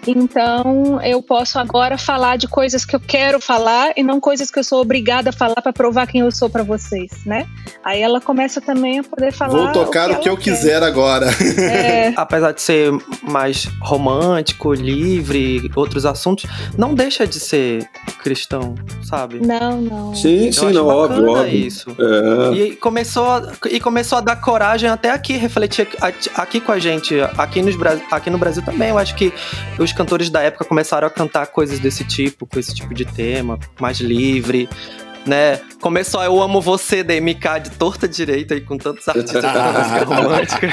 Speaker 4: Então eu posso agora falar de coisas que eu quero falar e não coisas que eu sou obrigada a falar pra provar quem eu sou pra vocês, né? Aí ela começa também a poder falar.
Speaker 3: Vou tocar o que, eu
Speaker 4: ela quer.
Speaker 3: quiser agora.
Speaker 4: É,
Speaker 2: Apesar de ser mais romântico, livre, outros assuntos, não deixa de ser cristão, sabe?
Speaker 4: não, não.
Speaker 5: Sim,
Speaker 2: Eu
Speaker 5: sim, não, óbvio, óbvio.
Speaker 2: isso.
Speaker 5: É.
Speaker 2: E começou, a- e começou a dar coragem até aqui, refletir aqui, com a gente, aqui, nos, aqui no Brasil também. Eu acho que os cantores da época começaram a cantar coisas desse tipo, com esse tipo de tema, mais livre, né? Começou a Eu Amo Você da MK de torta direita e com tantos artistas de música romântica.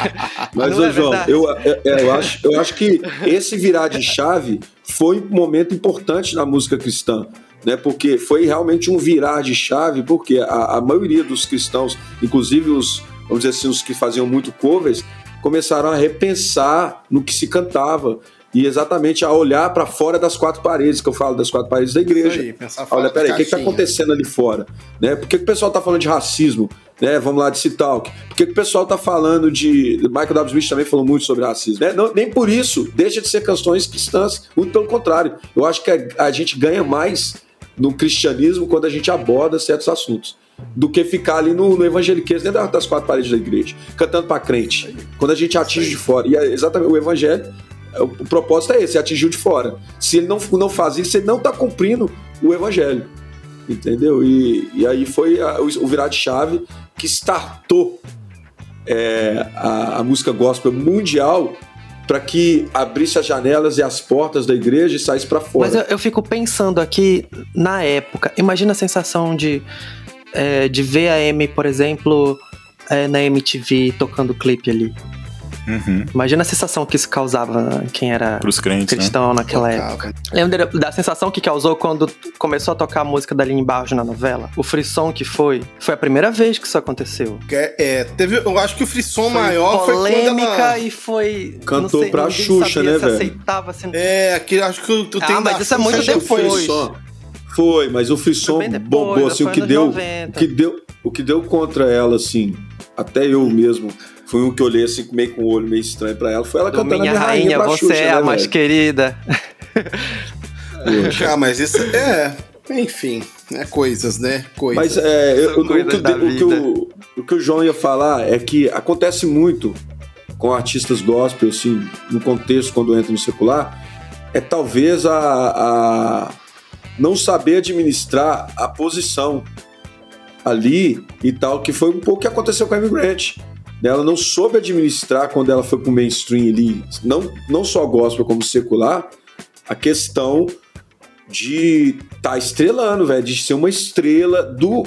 Speaker 5: Mas, ô
Speaker 2: é
Speaker 5: João, eu, eu, eu acho, eu acho que esse virar de chave foi um momento importante na música cristã. Né, porque foi realmente um virar de chave, porque a, a maioria dos cristãos, inclusive os, vamos dizer assim, os que faziam muito covers, começaram a repensar no que se cantava e exatamente a olhar para fora das quatro paredes, que eu falo das quatro paredes da igreja.
Speaker 3: Aí,
Speaker 5: Olha, peraí, o que, tá
Speaker 3: caixinha.
Speaker 5: acontecendo ali fora? Né? Por que, que o pessoal tá falando de racismo? Né? Vamos lá de Citalk. Por que, que o pessoal tá falando de. Michael W. Smith também falou muito sobre racismo. Né? Não- nem por isso deixa de ser canções cristãs. Muito pelo contrário. Eu acho que a, a gente ganha mais no cristianismo quando a gente aborda certos assuntos. Do que ficar ali no, no evangeliquez dentro das quatro paredes da igreja, cantando pra crente. Quando a gente atinge de fora. E é exatamente o evangelho o o propósito é esse, é atingir o de fora. Se ele não, não faz isso, ele não está cumprindo o evangelho. Entendeu? E, e aí foi a- o, o virar de chave que startou é, a, a música gospel mundial para que abrisse as janelas e as portas da igreja e saísse para fora.
Speaker 2: Mas eu, eu fico pensando aqui, na época, imagina a sensação de, é, de ver a Amy, por exemplo, é, na MTV tocando clipe ali.
Speaker 1: Uhum.
Speaker 2: Imagina a sensação que isso causava quem era
Speaker 1: Pros crentes, né?
Speaker 2: cristão naquela
Speaker 3: Tocava.
Speaker 2: época. Lembra da, sensação que causou quando começou a tocar a música da Aline Barros na novela? O frisson que foi? Foi a primeira vez que isso aconteceu.
Speaker 3: É, é, teve, eu acho que o frisson
Speaker 2: Foi
Speaker 3: maior foi
Speaker 2: polêmica
Speaker 3: quando ela...
Speaker 2: e foi.
Speaker 5: Cantou
Speaker 2: não sei,
Speaker 5: pra Xuxa,
Speaker 2: sabia
Speaker 5: né,
Speaker 2: se
Speaker 5: velho?
Speaker 2: aceitava, se...
Speaker 3: É, aquele, acho que tu
Speaker 2: Ah,
Speaker 3: tem
Speaker 2: mas
Speaker 3: da
Speaker 2: isso é muito depois.
Speaker 3: foi-
Speaker 5: mas o frisson bombou assim, o que deu,
Speaker 2: 90.
Speaker 5: o que deu, o que deu contra ela assim, até eu mesmo, foi um que eu olhei assim meio com o olho meio estranho pra ela, foi ela
Speaker 2: Do
Speaker 5: cantando
Speaker 2: minha
Speaker 5: a minha rainha,
Speaker 2: rainha, você
Speaker 5: Xuxa,
Speaker 2: é
Speaker 5: né,
Speaker 2: a mais
Speaker 5: velho?
Speaker 2: querida.
Speaker 3: Ah, mas isso é. Enfim, é coisas, né? Coisas.
Speaker 5: Mas é, eu- o,
Speaker 2: coisas
Speaker 5: que, o-
Speaker 2: da
Speaker 5: o que
Speaker 2: vida.
Speaker 5: o, o que o João ia falar é que acontece muito com artistas gospel, assim, no contexto quando entra no secular, é talvez a, a não saber administrar a posição ali e tal, que foi um pouco o que aconteceu com a Amy Grant. Ela não soube administrar quando ela foi pro mainstream ali, não, não só gospel como secular, a questão de estar tá estrelando, velho, de ser uma estrela do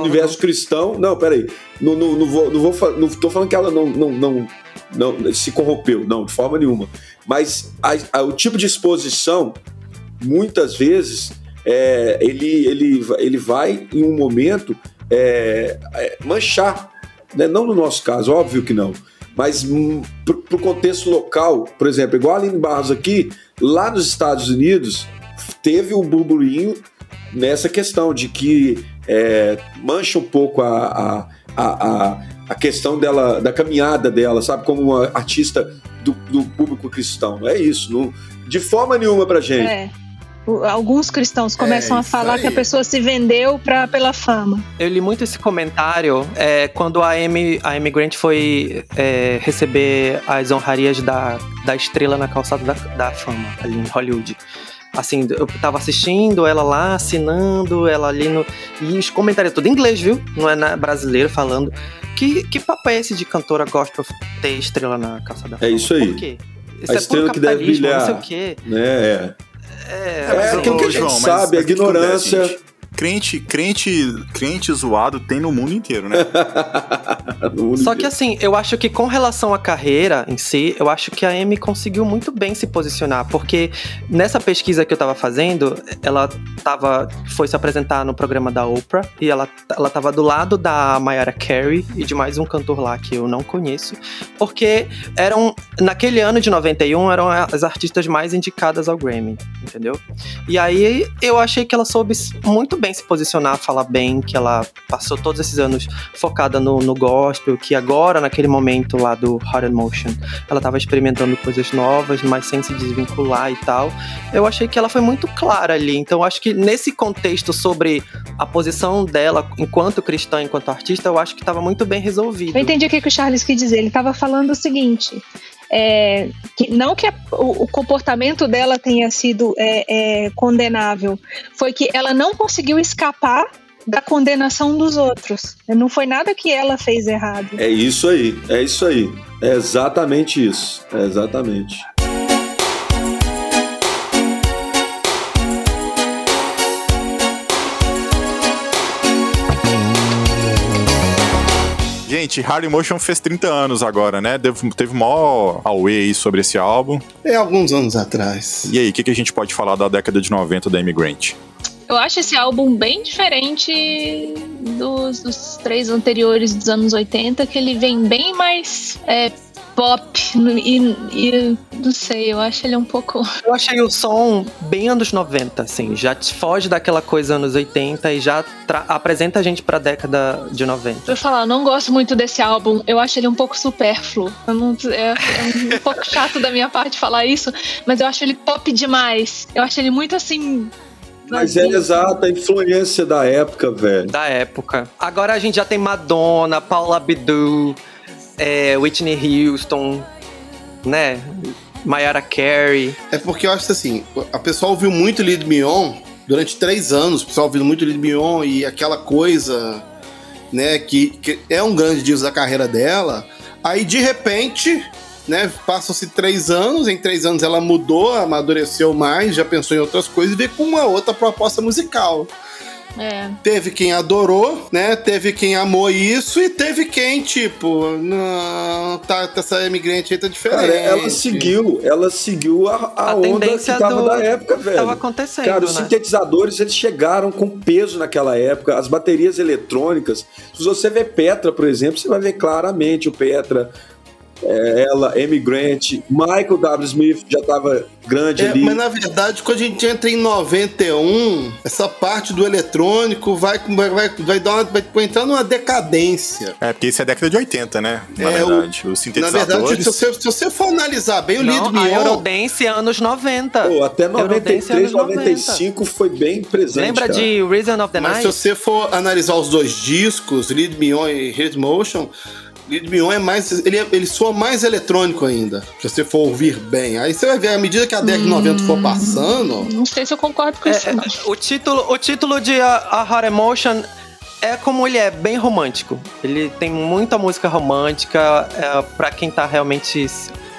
Speaker 5: universo cristão. Não, peraí. Não, não, não, vou, não, vou, não tô falando que ela não, não, não, não se corrompeu, não, de forma nenhuma. Mas a- a- o tipo de exposição, muitas vezes, é, ele, ele, ele vai em um momento é, é, manchar. Né? Não no nosso caso, óbvio que não. Mas hum, pro, pro contexto local, por exemplo, igual a Aline Barros aqui, lá nos Estados Unidos, teve um burburinho nessa questão de que é, mancha um pouco a, a, a, a, questão dela, da caminhada dela, sabe? Como uma artista do, do público cristão. Não é isso. Não, de forma nenhuma pra gente.
Speaker 4: É. Alguns cristãos começam a
Speaker 3: isso
Speaker 4: falar
Speaker 3: aí.
Speaker 4: que a pessoa se vendeu pra, pela fama.
Speaker 2: Eu li muito esse comentário é, quando a Amy, a Amy Grant foi é, receber as honrarias da, da estrela na calçada da, da fama, ali em Hollywood. Assim, eu tava assistindo ela lá, assinando, ela ali no. E os comentários tudo em inglês, viu? Não é na, brasileiro falando. Que, que papo é esse de cantora gospel ter estrela na calçada da fama?
Speaker 5: isso aí.
Speaker 2: Por quê? Isso
Speaker 5: A
Speaker 2: é
Speaker 5: estrela que deve brilhar.
Speaker 2: não sei o quê.
Speaker 5: Né? É,
Speaker 2: É,
Speaker 5: é
Speaker 1: mas,
Speaker 5: aquilo que a gente
Speaker 1: João,
Speaker 5: sabe, a
Speaker 1: que acontece,
Speaker 5: ignorância.
Speaker 1: Crente, crente, crente zoado tem no mundo inteiro, né?
Speaker 5: Mundo
Speaker 2: Só que
Speaker 5: inteiro.
Speaker 2: assim, eu acho que com relação à carreira em si, eu acho que a Amy conseguiu muito bem se posicionar, porque nessa pesquisa que eu tava fazendo, ela tava, foi se apresentar no programa da Oprah e ela, ela tava do lado da Mariah Carey e de mais um cantor lá que eu não conheço, porque eram, naquele ano de 91, eram as artistas mais indicadas ao Grammy, entendeu? E aí eu achei que ela soube muito bem se posicionar, falar bem, que ela passou todos esses anos focada no, no gospel, que agora, naquele momento lá do Hot in Motion, ela tava experimentando coisas novas, mas sem se desvincular e tal. Eu achei que ela foi muito clara ali. Então, acho que nesse contexto sobre a posição dela enquanto cristã, enquanto artista, eu acho que tava muito bem resolvido.
Speaker 4: Eu entendi o que, que o Charles quis dizer. Ele estava falando o seguinte: é, que não que a- o, o comportamento dela tenha sido é, é, condenável, foi que ela não conseguiu escapar da condenação dos outros. Não foi nada que ela fez errado.
Speaker 5: É isso aí, é isso aí. É exatamente isso. É exatamente.
Speaker 1: Gente, Harry Motion fez 30 anos agora, né? Teve, teve mó away aí sobre esse álbum.
Speaker 3: É alguns anos atrás.
Speaker 1: E aí, o que, que a gente pode falar da década de 90 da Amy Grant?
Speaker 6: Eu acho esse álbum bem diferente dos, dos três anteriores dos anos 80, que ele vem bem mais é, pop e, e não sei, eu acho ele um pouco.
Speaker 2: Eu achei o som bem anos 90, assim, já te foge daquela coisa anos 80 e já tra- apresenta a gente pra década de 90.
Speaker 6: Eu falar, eu não gosto muito desse álbum, eu acho ele um pouco supérfluo. Eu não- é, é um pouco chato da minha parte falar isso, mas eu acho ele pop demais. Eu acho ele muito assim.
Speaker 5: Mas é exata a influência da época, velho.
Speaker 2: Da época. Agora a gente já tem Madonna, Paula Abdul, é, Whitney Houston, né? Mayara Carey.
Speaker 3: É porque eu acho que assim, a pessoa ouviu muito Lead Me On durante três anos, o pessoal ouvindo muito Lead Me On e aquela coisa, né, que, que é um grande disco da carreira dela. Aí de repente, né, passam-se três anos, em três anos ela mudou, amadureceu mais, já pensou em outras coisas e veio com uma outra proposta musical.
Speaker 6: É.
Speaker 3: Teve quem adorou, né? Teve quem amou isso e teve quem, tipo, não, tá, essa imigrante aí tá diferente.
Speaker 5: Cara, ela seguiu, ela seguiu a, a,
Speaker 2: A
Speaker 5: onda que tava
Speaker 2: do-
Speaker 5: da época, velho.
Speaker 2: Tava acontecendo,
Speaker 5: Cara, os
Speaker 2: né?
Speaker 5: sintetizadores eles chegaram com peso naquela época, as baterias eletrônicas. Se você vê Petra, por exemplo, você vai ver claramente o Petra, é, ela, Amy Grant, Michael W. Smith já tava grande
Speaker 3: É,
Speaker 5: ali.
Speaker 3: mas na verdade, quando a gente entra em 91, essa parte do eletrônico vai, vai, vai, vai, dar uma, vai entrar numa decadência.
Speaker 1: É, porque isso é década de 80, né? Na
Speaker 3: É, o-
Speaker 1: verdade. Os
Speaker 3: Na
Speaker 1: sintetizadores.
Speaker 3: verdade, se você, se você for analisar bem o
Speaker 2: Não,
Speaker 3: Lead
Speaker 2: a
Speaker 3: Me On,
Speaker 2: Eurodance anos 90.
Speaker 5: Pô, até
Speaker 2: Eurodance
Speaker 5: 93,
Speaker 2: anos 90.
Speaker 5: 95 foi bem presente.
Speaker 2: Lembra
Speaker 5: cara.
Speaker 2: de Reason of the
Speaker 3: mas
Speaker 2: Night?
Speaker 3: se você for analisar os dois discos, Lead Me On e Hit Motion, Lead Me On é mais. Ele, é- ele soa mais eletrônico ainda. Se você for ouvir bem. Aí você vai ver, à medida que a década de 90 for passando.
Speaker 6: Não sei se eu concordo com
Speaker 2: É,
Speaker 6: isso,
Speaker 2: é, o, título, o título de A, a Hot Emotion é como ele é, bem romântico. Ele tem muita música romântica é, pra quem tá realmente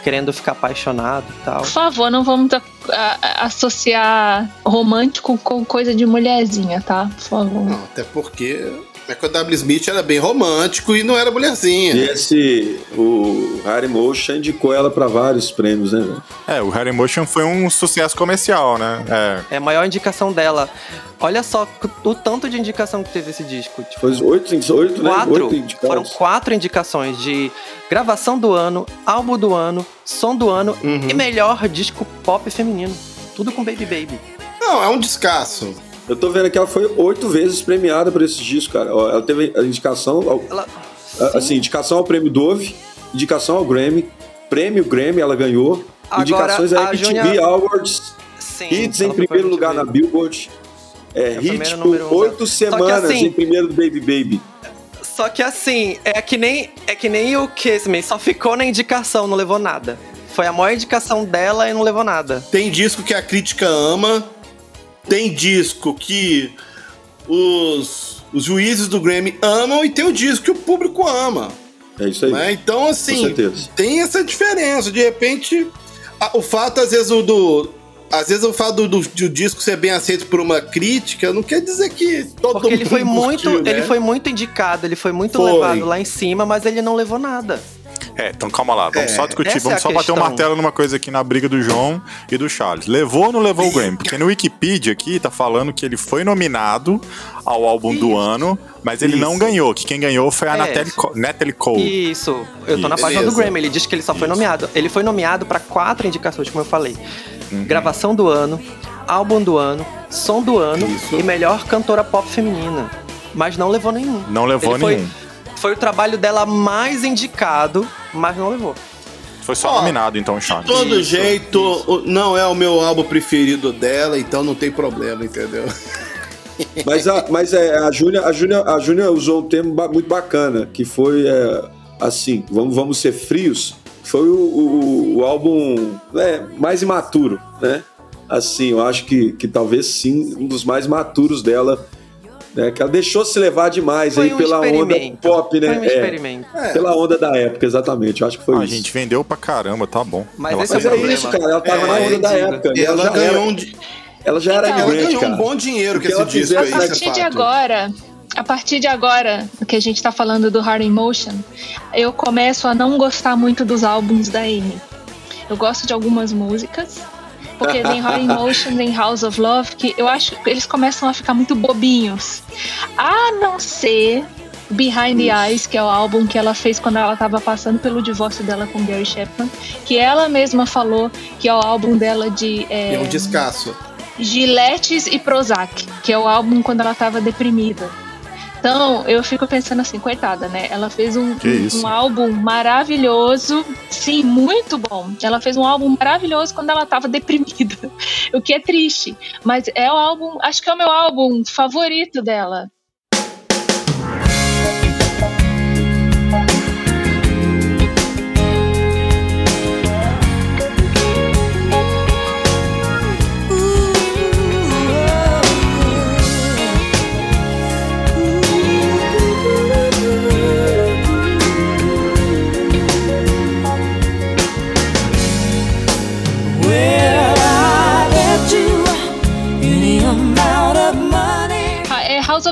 Speaker 2: querendo ficar apaixonado e tal.
Speaker 6: Por favor, não vamos a- a- associar romântico com coisa de mulherzinha, tá? Por favor.
Speaker 3: Não, até porque. Michael W. Smith era bem romântico e não era mulherzinha.
Speaker 5: E esse, o Harry Motion indicou ela pra vários prêmios, né, velho?
Speaker 1: É, o Harry Motion foi um sucesso comercial, né? É.
Speaker 2: É a maior indicação dela. Olha só o tanto de indicação que teve esse disco. Tipo,
Speaker 5: Foi oito, oito, né?
Speaker 2: quatro.
Speaker 5: Oito.
Speaker 2: Foram quatro indicações de gravação do ano, álbum do ano, som do ano
Speaker 3: Uhum.
Speaker 2: e melhor disco pop feminino. Tudo com Baby Baby.
Speaker 3: Não, é um descasso.
Speaker 5: Eu tô vendo que ela foi oito vezes premiada por esse disco, cara. Ela teve a indicação, ao,
Speaker 2: Ela,
Speaker 5: a- assim, indicação ao prêmio Dove, indicação ao Grammy, prêmio Grammy ela ganhou,
Speaker 2: Agora,
Speaker 5: indicações
Speaker 2: a
Speaker 5: MTV Awards,
Speaker 2: sim,
Speaker 5: hits em primeiro lugar na. Billboard, é,
Speaker 2: a
Speaker 5: hit por
Speaker 2: um
Speaker 5: oito semanas
Speaker 2: assim-
Speaker 5: em primeiro do Baby Baby.
Speaker 2: Só que assim, é que nem, é que nem o Kiss Me, só ficou na indicação, não levou nada. Foi a maior indicação dela e não levou nada.
Speaker 3: Tem disco que a crítica ama, tem disco que os, os juízes do Grammy amam e tem o disco que o público ama.
Speaker 5: É isso aí.
Speaker 3: né? Então, assim, tem essa diferença. De repente, a- o fato, às vezes, o do. às vezes eu falo do, do, do disco ser bem aceito por uma crítica, não quer dizer que todo
Speaker 2: Porque ele
Speaker 3: mundo
Speaker 2: foi muito,
Speaker 3: né?
Speaker 2: ele foi muito indicado, ele foi muito
Speaker 3: Foi.
Speaker 2: levado lá em cima, mas ele não levou nada.
Speaker 1: É, então calma lá, vamos
Speaker 3: É,
Speaker 1: só discutir, vamos
Speaker 2: é
Speaker 1: só
Speaker 2: a
Speaker 1: bater o
Speaker 2: questão.
Speaker 1: martelo numa coisa aqui na briga do João e do Charles. Levou ou não levou o Grammy? Porque no Wikipedia aqui tá falando que ele foi nominado ao álbum do ano, mas ele não
Speaker 3: Isso.
Speaker 1: ganhou, que quem ganhou foi a
Speaker 2: É.
Speaker 1: Natalie, Co- Natalie Cole.
Speaker 2: Isso, eu tô na
Speaker 1: Isso.
Speaker 2: página do. Grammy, ele diz que ele só foi nomeado. Ele foi nomeado pra quatro indicações, como eu falei.
Speaker 1: Uhum.
Speaker 2: Gravação do ano, álbum do ano, som do ano
Speaker 3: Isso.
Speaker 2: e melhor cantora pop feminina. Mas não levou nenhum.
Speaker 1: Não levou
Speaker 2: Ele
Speaker 1: nenhum.
Speaker 2: Foi o trabalho dela mais indicado, mas não levou.
Speaker 1: Foi só
Speaker 3: Ó,
Speaker 1: nominado, então, Charles.
Speaker 3: De todo
Speaker 2: Isso,
Speaker 3: jeito, o- não é o meu álbum preferido dela, então não tem problema, entendeu?
Speaker 5: Mas, a, mas é, a Júlia a Júlia, a Júlia usou um termo ba- muito bacana, que foi é, assim, vamos, vamos ser frios, foi o, o, o álbum é, mais imaturo, né? Assim, eu acho que, que talvez sim, um dos mais maturos dela, né? Que ela deixou se levar demais
Speaker 2: Foi
Speaker 5: aí
Speaker 2: um
Speaker 5: pela onda pop, né?
Speaker 2: Foi um
Speaker 5: É,
Speaker 2: experimento.
Speaker 5: pela onda da época, exatamente. Eu acho que foi
Speaker 1: Ah,
Speaker 5: isso.
Speaker 1: gente, vendeu pra caramba, tá bom.
Speaker 2: Mas
Speaker 1: Ela
Speaker 2: esse
Speaker 5: Mas
Speaker 2: é
Speaker 5: é isso, cara. Ela tava
Speaker 3: É,
Speaker 5: na onda da época.
Speaker 3: E ela,
Speaker 5: já
Speaker 3: ganhou um,
Speaker 5: ela já era
Speaker 6: Então,
Speaker 3: ela ganhou um
Speaker 5: cara.
Speaker 3: bom dinheiro
Speaker 5: que
Speaker 3: esse
Speaker 5: ela
Speaker 3: disco
Speaker 6: A
Speaker 3: aí,
Speaker 5: é
Speaker 6: partir de agora, a partir de agora, que a gente tá falando do Hard Emotion, eu começo a não gostar muito dos álbuns da Amy. Eu gosto de algumas músicas, porque tem Hard Emotion, tem House of Love, que eu acho que eles começam a ficar muito bobinhos. A não ser Behind the Eyes, que é o álbum que ela fez quando ela tava passando pelo divórcio dela com Gary Chapman, que ela mesma falou que é o álbum dela de. é,
Speaker 3: É um descasso.
Speaker 6: Giletes e Prozac, que é o álbum quando ela tava deprimida. Então, eu fico pensando assim, coitada, né? Ela fez um, um- um álbum maravilhoso, sim, muito bom. Ela fez um álbum maravilhoso quando ela tava deprimida, o que é triste. Mas é o álbum, acho que é o meu álbum favorito dela.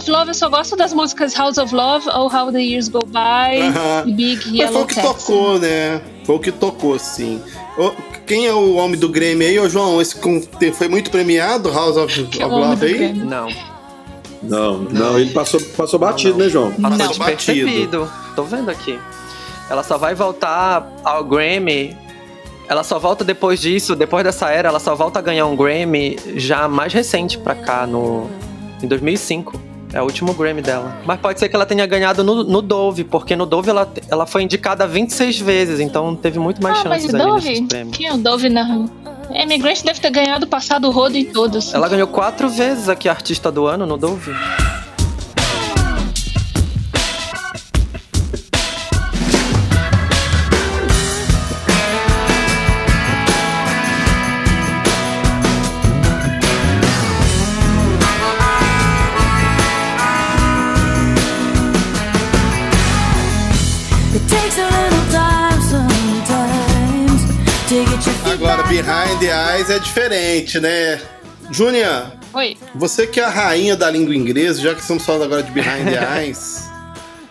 Speaker 6: Of Love, eu só gosto das músicas House of Love ou How the Years Go By
Speaker 3: Aham.
Speaker 6: e Big
Speaker 3: Mas foi
Speaker 6: Yellow
Speaker 3: o que
Speaker 6: Taxi.
Speaker 3: tocou, né? Foi o que tocou, sim. Ô, Quem é o homem do Grêmio aí, ô João? Esse foi muito premiado, House of, of
Speaker 6: é o homem
Speaker 3: Love aí?
Speaker 6: Grêmio.
Speaker 2: Não.
Speaker 5: Não, não, ele passou, passou batido, né, João?
Speaker 2: Passou
Speaker 6: Não.
Speaker 2: despercebido. Tô vendo aqui. Ela só vai voltar ao Grammy. Ela só volta depois disso, depois dessa era, ela só volta a ganhar um Grammy já mais recente pra cá, no, em 2005. É o último Grammy dela. Mas pode ser que ela tenha ganhado no, no Dove, porque no Dove ela, ela foi indicada 26 vezes, então teve muito mais
Speaker 6: Ah, mas
Speaker 2: chances nesses
Speaker 6: Dove?
Speaker 2: prêmios.
Speaker 6: Quem é o Dove na. Emigrant deve ter ganhado o passado rodo em todos.
Speaker 2: Ela ganhou quatro vezes aqui Artista do Ano no Dove.
Speaker 3: Behind the Eyes é diferente, né? Júnia,
Speaker 6: Oi.
Speaker 3: você que é a rainha da língua inglesa, já que estamos falando agora de Behind the Eyes,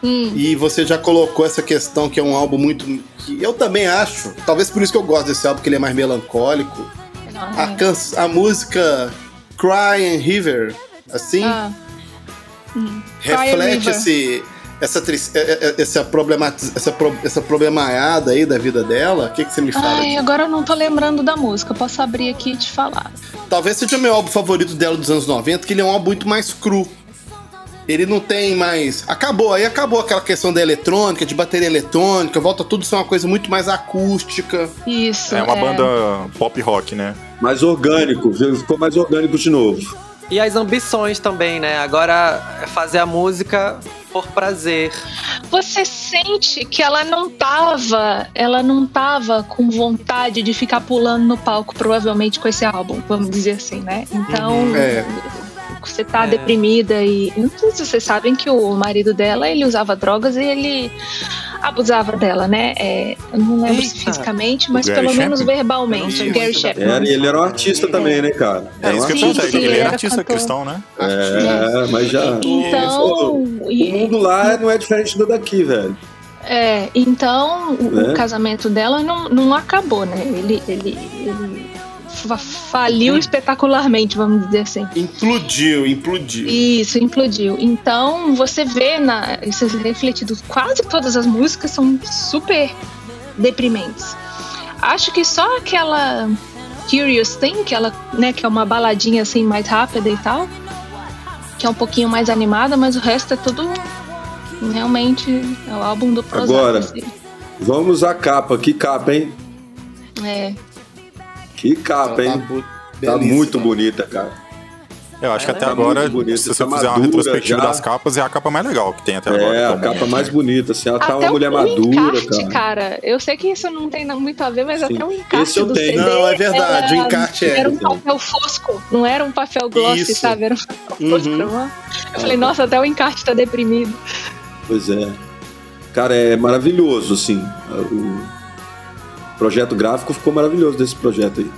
Speaker 6: Hum.
Speaker 3: e você já colocou essa questão que é um álbum muito. que eu também acho, talvez por isso que eu gosto desse álbum, que ele é mais melancólico. A, can- a música Cry and River, assim,
Speaker 6: Ah. Hum.
Speaker 3: Reflete esse, essa, tris- é- é- essa, problematiz, essa, pro- essa problemaiada aí da vida dela. O que, que você me fala?
Speaker 6: Ai,
Speaker 3: disso?
Speaker 6: agora eu não tô lembrando da música. Eu Posso abrir aqui e te falar.
Speaker 3: Talvez seja o meu álbum favorito dela dos anos 90, que ele é um álbum muito mais cru. Ele não tem mais. Acabou, aí acabou aquela questão da eletrônica, de bateria eletrônica, volta tudo a ser uma coisa muito mais acústica.
Speaker 6: Isso.
Speaker 1: É uma banda pop rock, né?
Speaker 5: Mais orgânico, ficou mais orgânico de novo.
Speaker 2: E as ambições também, né? Agora é fazer a música por prazer.
Speaker 6: Você sente que ela não tava, ela não tava com vontade de ficar pulando no palco, provavelmente com esse álbum, vamos dizer assim, né? Então,
Speaker 3: É.
Speaker 6: você tá
Speaker 2: É.
Speaker 6: deprimida e não sei se vocês sabem que o marido dela, ele usava drogas e ele abusava dela, né? É, eu não lembro se
Speaker 2: Eita.
Speaker 6: fisicamente, mas pelo menos
Speaker 1: Chapman?
Speaker 6: verbalmente. O Gary. Chapman.
Speaker 5: Era, e ele era um artista também, né, cara?
Speaker 1: É
Speaker 5: Era
Speaker 1: isso que eu
Speaker 6: sim,
Speaker 1: Ele
Speaker 6: ele
Speaker 1: era
Speaker 6: era
Speaker 1: artista
Speaker 6: cantor.
Speaker 1: cristão, né?
Speaker 5: É, mas já.
Speaker 6: Então,
Speaker 5: O mundo lá não é diferente do daqui, velho.
Speaker 6: É, então o, o
Speaker 5: Né?
Speaker 6: casamento dela não, não acabou, né? Ele, ele, ele faliu espetacularmente, vamos dizer assim.
Speaker 3: Implodiu, implodiu.
Speaker 6: Isso, implodiu. Então você vê na, isso é refletido, quase todas as músicas são super deprimentes. Acho que só aquela Curious Thing, que ela, né, que é uma baladinha assim mais rápida e tal, que é um pouquinho mais animada, mas o resto é tudo realmente é o álbum do Prozac.
Speaker 5: Agora.
Speaker 6: assim.
Speaker 5: Vamos à capa. Que capa, hein?
Speaker 6: É.
Speaker 5: Que capa,
Speaker 3: Tá
Speaker 5: hein? Tá
Speaker 3: belíssima.
Speaker 5: muito bonita, cara.
Speaker 1: Eu acho que até
Speaker 2: é
Speaker 1: agora, se você
Speaker 5: tá
Speaker 1: fizer uma retrospectiva
Speaker 5: já.
Speaker 1: das capas, é a capa mais legal que tem até agora.
Speaker 5: É, a
Speaker 1: Então,
Speaker 5: capa mais bonita, assim. Ela tá
Speaker 6: Até
Speaker 5: uma mulher madura,
Speaker 6: encarte,
Speaker 5: cara.
Speaker 6: cara. Eu sei que isso não tem muito a ver, mas
Speaker 5: Sim.
Speaker 6: até o encarte
Speaker 5: Esse eu
Speaker 6: do
Speaker 5: tenho.
Speaker 6: CD
Speaker 3: Não, é verdade, o encarte é.
Speaker 6: Era um papel fosco, não era um papel glossy,
Speaker 3: Isso.
Speaker 6: sabe? Era um papel fosco.
Speaker 3: Uhum.
Speaker 6: não é? Eu falei, nossa, até o encarte tá deprimido.
Speaker 5: Pois é. Cara, é maravilhoso, assim. O projeto gráfico ficou maravilhoso desse projeto aí.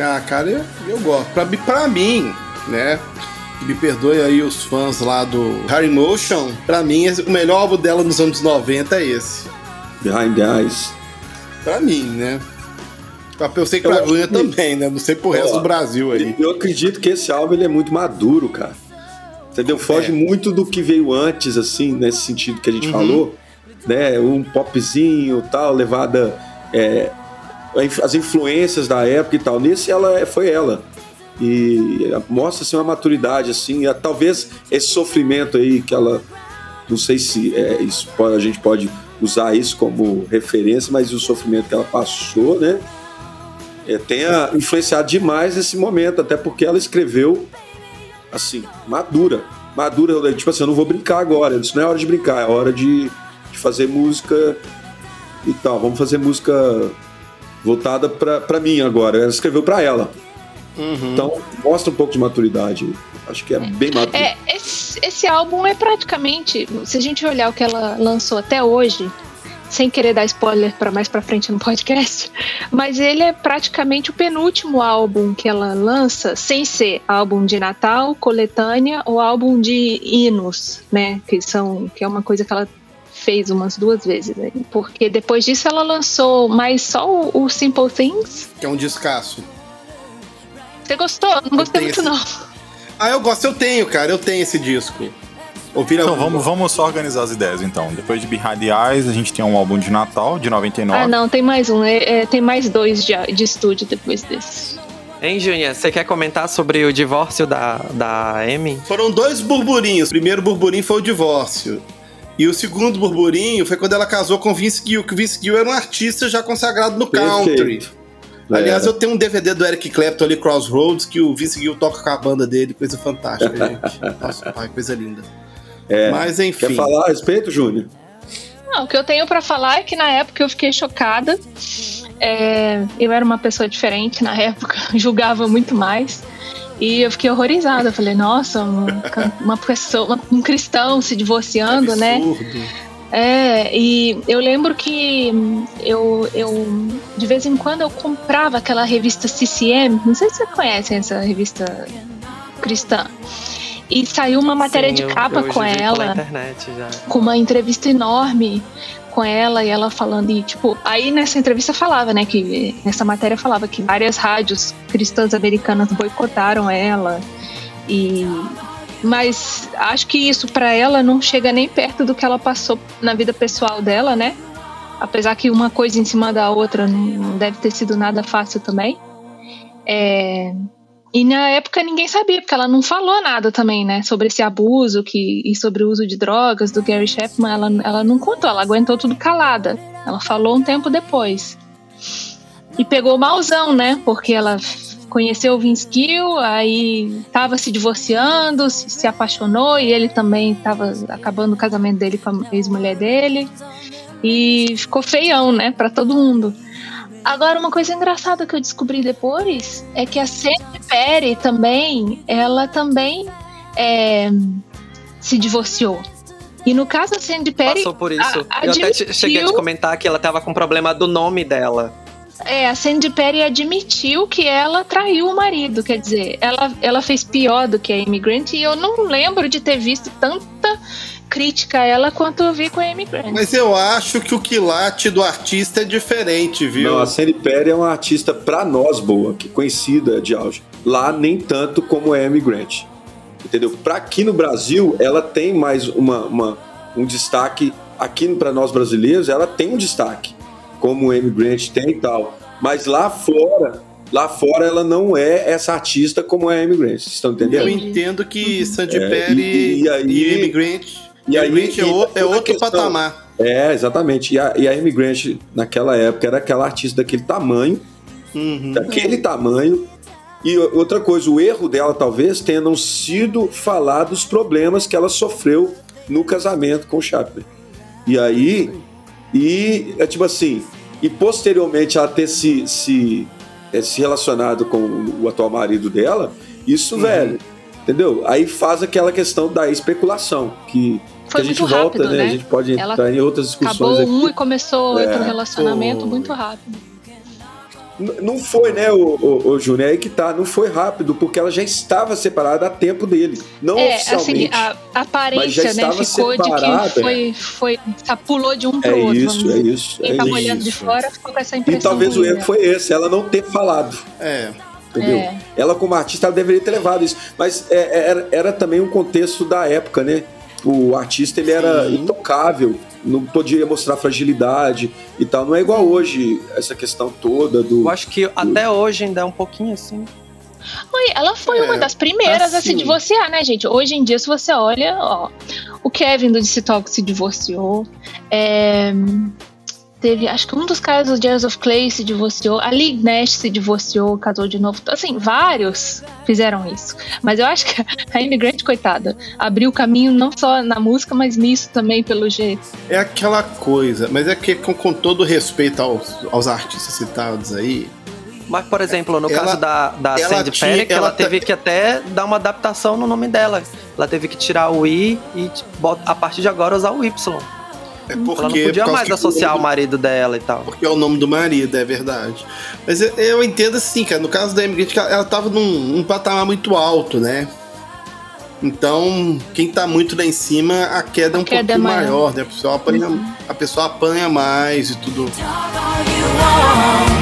Speaker 3: Ah, cara, eu, eu gosto. Pra, mim- pra mim, né? Me perdoe aí os fãs lá do Harry Motion. Pra mim, o melhor álbum dela nos anos 90 é esse.
Speaker 5: Behind the Eyes.
Speaker 3: Pra mim, né? Eu sei que pra Bruna
Speaker 5: que-
Speaker 3: também, né? Não sei pro resto do Brasil aí.
Speaker 5: Eu acredito que esse álbum ele é muito maduro, cara. Entendeu? Foge
Speaker 3: É.
Speaker 5: muito do que veio antes, assim, nesse sentido que a gente
Speaker 3: Uhum.
Speaker 5: falou. Né? Um popzinho tal, levada. É, as influências da época e tal. Nesse ela é- foi ela. E mostra assim, uma maturidade, assim. é, talvez esse sofrimento aí que ela. Não sei se é, isso pode- a gente pode usar isso como referência, mas o sofrimento que ela passou, né? é, tenha influenciado demais esse momento, até porque ela escreveu assim, madura. Madura, tipo assim, eu não vou brincar agora, isso não é hora de brincar, é hora de, de fazer música e tal. Vamos fazer música voltada pra, pra mim agora. Ela escreveu pra ela.
Speaker 3: Uhum.
Speaker 5: Então, mostra um pouco de maturidade. Acho que é bem maduro.
Speaker 6: É, esse, esse álbum é praticamente, se a gente olhar o que ela lançou até hoje, sem querer dar spoiler para mais pra frente no podcast, mas ele é praticamente o penúltimo álbum que ela lança, sem ser álbum de Natal, coletânea ou álbum de hinos, né? Que são que é uma coisa que ela fez umas duas vezes, né? porque depois disso ela lançou mais só o, o Simple Things.
Speaker 3: Que é um descasso.
Speaker 6: Você gostou? Não gostei muito
Speaker 3: esse-
Speaker 6: não.
Speaker 3: Ah, eu gosto, eu tenho, cara, eu tenho esse disco. Ouvir
Speaker 1: Então vamos, vamos só organizar as ideias então. Depois de Behind the Eyes, a gente tem um álbum de Natal, de 99.
Speaker 6: Ah, não, tem mais um. é- é, tem mais dois de, de estúdio depois desse.
Speaker 2: Hein, Júnior, você quer comentar sobre o divórcio da, da Amy?
Speaker 3: Foram dois burburinhos. O primeiro burburinho foi o divórcio. E o segundo burburinho foi quando ela casou com o Vince Gill, que o Vince Gill era um artista já consagrado no country.
Speaker 5: Perfeito.
Speaker 3: Aliás,
Speaker 5: É.
Speaker 3: eu tenho um DVD do Eric Clapton ali, Crossroads, que o Vince Gill toca com a banda dele, coisa fantástica, gente. Nossa, pai, coisa linda.
Speaker 5: É.
Speaker 3: Mas enfim.
Speaker 5: Quer falar a respeito, Júnior?
Speaker 6: Não, o que eu tenho pra falar é que na época eu fiquei chocada. É, eu era uma pessoa diferente na época, julgava muito mais. E eu fiquei horrorizada. Eu falei, nossa, uma, uma pessoa, um cristão se divorciando, né?
Speaker 3: Absurdo.
Speaker 6: É, e eu lembro que eu, eu de vez em quando eu comprava aquela revista CCM, não sei se vocês conhecem essa revista cristã. E saiu uma matéria
Speaker 2: Sim,
Speaker 6: de
Speaker 2: eu-
Speaker 6: capa
Speaker 2: eu
Speaker 6: com
Speaker 2: vi pela
Speaker 6: ela,
Speaker 2: internet já.
Speaker 6: com uma entrevista enorme com ela e ela falando e tipo, aí nessa entrevista falava, né, que nessa matéria falava que várias rádios cristãs americanas boicotaram ela e mas acho que isso pra ela não chega nem perto do que ela passou na vida pessoal dela, né? Apesar que uma coisa em cima da outra não deve ter sido nada fácil também. É, E na época ninguém sabia, porque ela não falou nada também, né? Sobre esse abuso que, e sobre o uso de drogas do Gary Chapman. Ela, ela não contou, ela aguentou tudo calada. Ela falou um tempo depois. E pegou malzão, né? Porque ela conheceu o Vince Gill, aí tava se divorciando, se, se apaixonou e ele também tava acabando o casamento dele com a ex-mulher dele. E ficou feião, né? Pra todo mundo. Agora, uma coisa engraçada que eu descobri depois é que a Sandy Perry também, ela também é, se divorciou. E no caso da Sandy Perry,
Speaker 2: Passou por isso.
Speaker 6: a-
Speaker 2: eu até
Speaker 6: admitiu-
Speaker 2: cheguei a te comentar que ela tava com problema do nome dela.
Speaker 6: é, a Sandy Perry admitiu que ela traiu o marido. Quer dizer, ela, ela fez pior do que a Amy Grant e eu não lembro de ter visto tanta crítica a ela quanto eu vi com a Amy Grant.
Speaker 3: Mas eu acho que o quilate do artista é diferente, viu?
Speaker 5: Não, a Sandy Perry é uma artista pra nós boa, que conhecida de auge. Lá nem tanto como é a Amy Grant. Entendeu? Pra aqui no Brasil, ela tem mais uma, uma- um destaque. Aqui pra nós brasileiros, ela tem um destaque, como a Amy Grant tem e tal. Mas lá fora, lá fora ela não é essa artista como é a Amy Grant. Vocês estão entendendo?
Speaker 3: Eu entendo que Sandy
Speaker 5: É,
Speaker 3: Perry
Speaker 5: e- e aí-
Speaker 3: e Amy Grant,
Speaker 5: e aí-
Speaker 3: Grant é, o- é outro
Speaker 5: questão-
Speaker 3: patamar.
Speaker 5: É, exatamente. E a, e a Amy Grant, naquela época, era aquela artista daquele tamanho,
Speaker 3: Uhum.
Speaker 5: daquele tamanho. E outra coisa, o erro dela talvez tenha não sido falar dos problemas que ela sofreu no casamento com o Chapman. E aí, e é tipo assim, e posteriormente ela ter se, se, eh, se relacionado com o atual marido dela, isso,
Speaker 3: Uhum.
Speaker 5: velho, entendeu? Aí faz aquela questão da especulação, que
Speaker 6: Foi
Speaker 5: a gente
Speaker 6: muito
Speaker 5: volta,
Speaker 6: rápido,
Speaker 5: né?
Speaker 6: né?
Speaker 5: A gente pode
Speaker 6: Ela
Speaker 5: entrar em outras discussões
Speaker 6: Acabou
Speaker 5: aqui.
Speaker 6: um e começou
Speaker 5: É,
Speaker 6: outro relacionamento
Speaker 3: foi.
Speaker 6: muito rápido.
Speaker 5: Não foi, né, o, o, o Júnior? É aí que tá, não foi rápido, porque ela já estava separada há tempo dele. Não
Speaker 6: É, assim,
Speaker 5: oficialmente.
Speaker 6: a, a
Speaker 5: Mas já
Speaker 6: aparência, né,
Speaker 5: estava
Speaker 6: ficou de
Speaker 5: separada.
Speaker 6: que foi, foi, tá, pulou de um pro
Speaker 5: É
Speaker 6: outro.
Speaker 5: isso, é isso.
Speaker 6: Quem
Speaker 5: é
Speaker 6: tava
Speaker 5: isso.
Speaker 6: olhando de
Speaker 3: isso.
Speaker 6: fora ficou com essa
Speaker 5: E
Speaker 6: impressão.
Speaker 5: talvez o
Speaker 6: ruim,
Speaker 5: erro
Speaker 6: né?
Speaker 5: foi esse, ela não ter falado.
Speaker 3: É.
Speaker 5: Entendeu?
Speaker 6: É.
Speaker 5: Ela, como artista, ela deveria ter levado isso. Mas é, é, era, era também um contexto da época, né? O artista ele era
Speaker 3: Sim.
Speaker 5: intocável, não podia mostrar fragilidade e tal. Não é igual hoje, essa questão toda do.
Speaker 2: Eu acho que até hoje ainda é um pouquinho assim.
Speaker 6: Foi, ela foi
Speaker 3: É,
Speaker 6: uma das primeiras a se
Speaker 3: assim.
Speaker 6: divorciar, né, gente? Hoje em dia, se você olha, ó, o Kevin do DC Talk se divorciou. é, teve, acho que um dos casos do Jazz of Clay se divorciou. A Lee Nash se divorciou, casou de novo. Assim, vários fizeram isso. Mas eu acho que a Immigrant, coitada, abriu caminho não só na música, mas nisso também, pelo jeito.
Speaker 3: É aquela coisa, mas é que com, com todo respeito aos, aos artistas citados aí,
Speaker 2: Mas, por exemplo, no
Speaker 3: Ela-
Speaker 2: caso da, da
Speaker 3: ela
Speaker 2: Sandy
Speaker 3: tinha-
Speaker 2: Perry, ela,
Speaker 3: ela
Speaker 2: teve que até dar uma adaptação no nome dela. Ela teve que tirar o I e a partir de agora usar o Y.
Speaker 3: é
Speaker 2: ela não
Speaker 3: porque.
Speaker 2: podia mais
Speaker 3: que
Speaker 2: associar
Speaker 3: o
Speaker 2: o marido dela e tal.
Speaker 3: Porque é o nome do marido, é verdade. Mas eu, eu entendo assim, cara. No caso da Emigrant, ela, ela tava num, num patamar muito alto, né? Então, quem tá muito lá em cima, a queda é um
Speaker 6: queda é
Speaker 3: pouquinho
Speaker 6: maior.
Speaker 3: maior, né? A pessoa, apanha, a pessoa apanha mais e tudo.
Speaker 7: Talk all you want,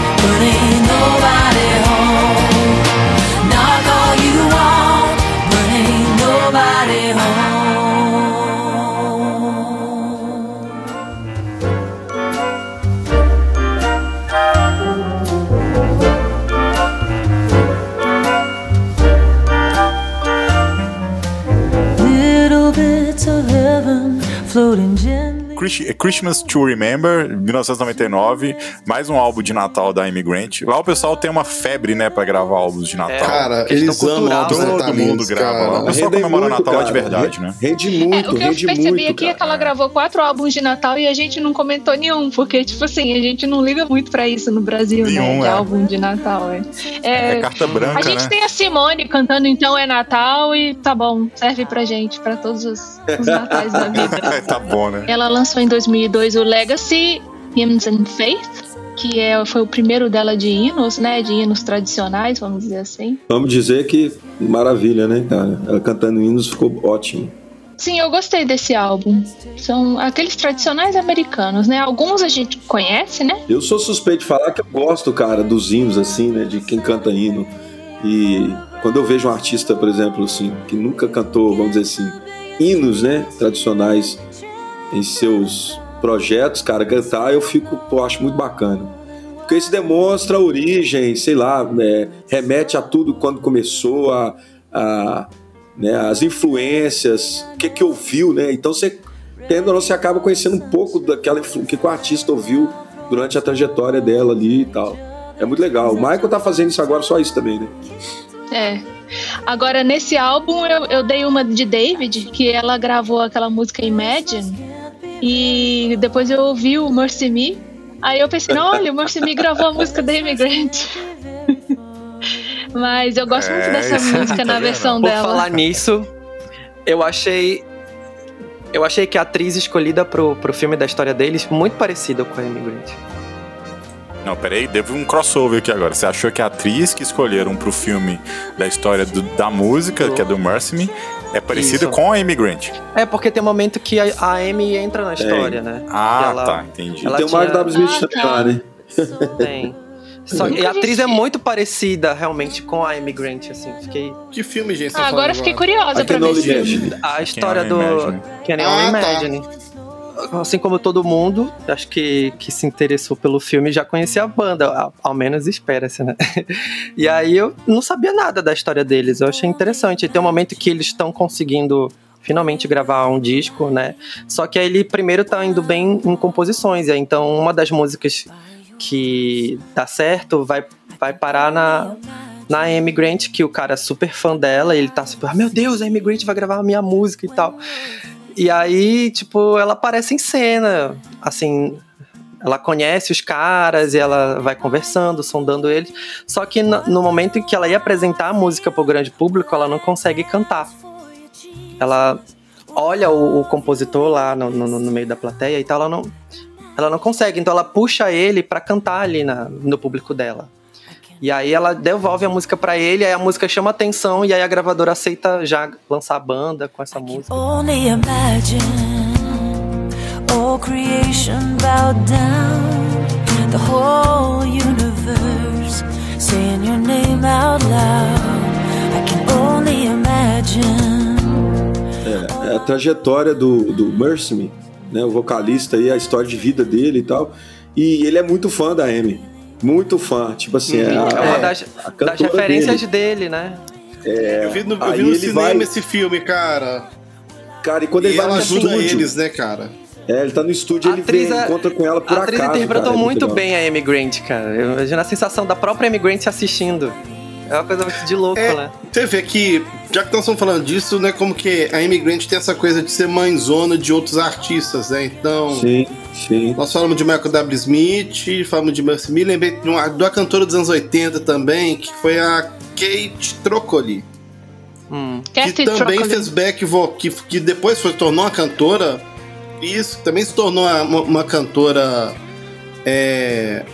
Speaker 7: floating jet.
Speaker 1: Chris- Christmas to Remember, 1999, mais um álbum de Natal da Immigrant. Lá o pessoal tem uma febre, né, pra gravar álbuns de Natal.
Speaker 3: Cara,
Speaker 2: questão
Speaker 3: eles amam
Speaker 2: cultural,
Speaker 3: álbuns
Speaker 2: né?
Speaker 1: Todo mundo grava lá.
Speaker 3: cara.
Speaker 1: O pessoal comemora
Speaker 5: muito,
Speaker 1: Natal lá de
Speaker 5: cara.
Speaker 1: verdade, né?
Speaker 5: Rende
Speaker 6: É,
Speaker 5: muito,
Speaker 6: o que eu percebi
Speaker 5: muito.
Speaker 6: aqui é que ela
Speaker 5: cara.
Speaker 6: gravou quatro álbuns de Natal e a gente não comentou nenhum, porque, tipo assim, a gente não liga muito pra isso no Brasil,
Speaker 1: Nenhum,
Speaker 6: né? De
Speaker 1: é.
Speaker 6: álbum de Natal, é.
Speaker 1: É
Speaker 6: É,
Speaker 1: carta
Speaker 6: a
Speaker 1: branca,
Speaker 6: gente
Speaker 1: né?
Speaker 6: tem a Simone cantando Então é Natal e tá bom, serve pra gente, pra todos os, os natais da vida.
Speaker 1: tá bom, né?
Speaker 6: Ela lançou em 2002 o Legacy Hymns and Faith, que é, foi o primeiro dela de hinos, né? De hinos tradicionais, vamos dizer assim.
Speaker 5: Vamos dizer que maravilha, né, cara? Ela cantando hinos ficou ótimo.
Speaker 6: Sim, eu gostei desse álbum. São aqueles tradicionais americanos, né? Alguns a gente conhece, né?
Speaker 5: Eu sou suspeito de falar que eu gosto, cara, dos hinos, assim, né? De quem canta hino. E quando eu vejo um artista, por exemplo, assim, que nunca cantou, vamos dizer assim, hinos, né? Tradicionais em seus projetos, cara, cantar, eu fico, pô, acho muito bacana. Porque isso demonstra a origem, sei lá, né, remete a tudo quando começou, a, a, né, as influências, o que que ouviu, né? Então você, tendo ou não, você acaba conhecendo um pouco daquela que o artista ouviu durante a trajetória dela ali e tal. É muito legal. O Michael tá fazendo isso agora, só isso também, né?
Speaker 6: É. Agora, nesse álbum, eu, eu dei uma de David, que ela gravou aquela música Imagine. E depois eu ouvi o Mercy Me. Aí eu pensei, não, olha, o Mercy Me gravou a música da Immigrant. Mas eu gosto muito
Speaker 1: É,
Speaker 6: dessa música
Speaker 1: tá
Speaker 6: na
Speaker 1: vendo?
Speaker 6: versão
Speaker 2: Por
Speaker 6: dela.
Speaker 2: falar nisso, eu achei Eu achei que a atriz escolhida pro, pro filme da história deles muito parecida com a Amy Grant.
Speaker 1: Não, peraí, teve um crossover aqui agora. Você achou que a atriz que escolheram pro filme da história do- da música, que é do Mercy Me, é parecida
Speaker 2: Isso.
Speaker 1: com a Amy Grant?
Speaker 2: É, porque tem um momento que a, a Amy entra na história, né?
Speaker 1: Ah,
Speaker 2: ela-
Speaker 1: tá, entendi.
Speaker 2: ela
Speaker 5: Tem o Mark W. Smith
Speaker 6: Ah, tá.
Speaker 5: né?
Speaker 2: Tem. Só, e a atriz é muito parecida, realmente, com a Amy Grant, assim. Fiquei...
Speaker 3: Que filme, gente? você
Speaker 6: Ah,
Speaker 3: tá
Speaker 6: agora fiquei curiosa
Speaker 5: I
Speaker 6: pra ver
Speaker 5: imagine.
Speaker 2: A história do...
Speaker 1: Imagine.
Speaker 2: Can
Speaker 3: Ah,
Speaker 2: Only
Speaker 3: tá.
Speaker 2: Assim como todo mundo, acho que, que se interessou pelo filme já conhecia a banda, ao menos espera-se, né? E aí eu não sabia nada da história deles, eu achei interessante. E tem um momento que eles estão conseguindo finalmente gravar um disco, né? Só que aí ele primeiro tá indo bem em composições, aí, então uma das músicas que dá certo vai, vai parar na, na Amy Grant, que o cara é super fã dela, ele tá super, ah, meu Deus, a Amy Grant vai gravar a minha música e tal. E aí, tipo, ela aparece em cena, assim, ela conhece os caras e ela vai conversando, sondando eles. Só que no, momento em que ela ia apresentar a música pro grande público, ela não consegue cantar. Ela olha o, o compositor lá no, no, no meio da plateia e tal, ela não, ela não consegue. Então ela puxa ele pra cantar ali na, no público dela. E aí ela devolve a música pra ele, aí a música chama atenção e aí a gravadora aceita já lançar a banda com essa música.
Speaker 7: Only imagine all creation bowed down, the whole universe saying your name out loud. I can only imagine.
Speaker 5: É a trajetória do, do Mercy Me, né? O vocalista aí, a história de vida dele e tal. E ele é muito fã da Amy. Muito fã. Tipo assim, é, a,
Speaker 2: É uma das,
Speaker 5: a
Speaker 2: das
Speaker 5: cantora
Speaker 2: referências
Speaker 5: dele.
Speaker 2: dele, né?
Speaker 3: Eu vi no, eu vi no
Speaker 5: ele
Speaker 3: cinema
Speaker 5: vai-
Speaker 3: esse filme, cara.
Speaker 5: Cara, e quando
Speaker 3: E
Speaker 5: ele vai
Speaker 3: ela
Speaker 5: no
Speaker 3: ajuda
Speaker 5: estúdio,
Speaker 3: eles, né, cara?
Speaker 5: É, ele tá no estúdio,
Speaker 2: A
Speaker 5: ele
Speaker 2: atriz
Speaker 5: vem,
Speaker 2: é-
Speaker 5: encontra com ela por
Speaker 2: a atriz
Speaker 5: acaso,
Speaker 2: interpretou
Speaker 5: cara, é
Speaker 2: muito bem a Amy Grant, cara. Eu imagino a sensação da própria Amy Grant assistindo. É uma coisa muito de louco,
Speaker 3: É,
Speaker 2: né?
Speaker 3: Você vê que, já que nós estamos falando disso, né, como que a Amy Grant tem essa coisa de ser mãezona de outros artistas, né? Então,
Speaker 5: Sim, sim.
Speaker 3: nós falamos de Michael W. Smith, falamos de Mercy Me, lembrei de uma, de uma cantora dos anos 80 também, que foi a Kate Trocoli.
Speaker 2: Hum.
Speaker 3: que
Speaker 6: Kathy
Speaker 3: também
Speaker 6: Trocoli.
Speaker 3: fez back vocal, que, que depois foi, tornou uma cantora. Isso, também se tornou uma, uma cantora. é,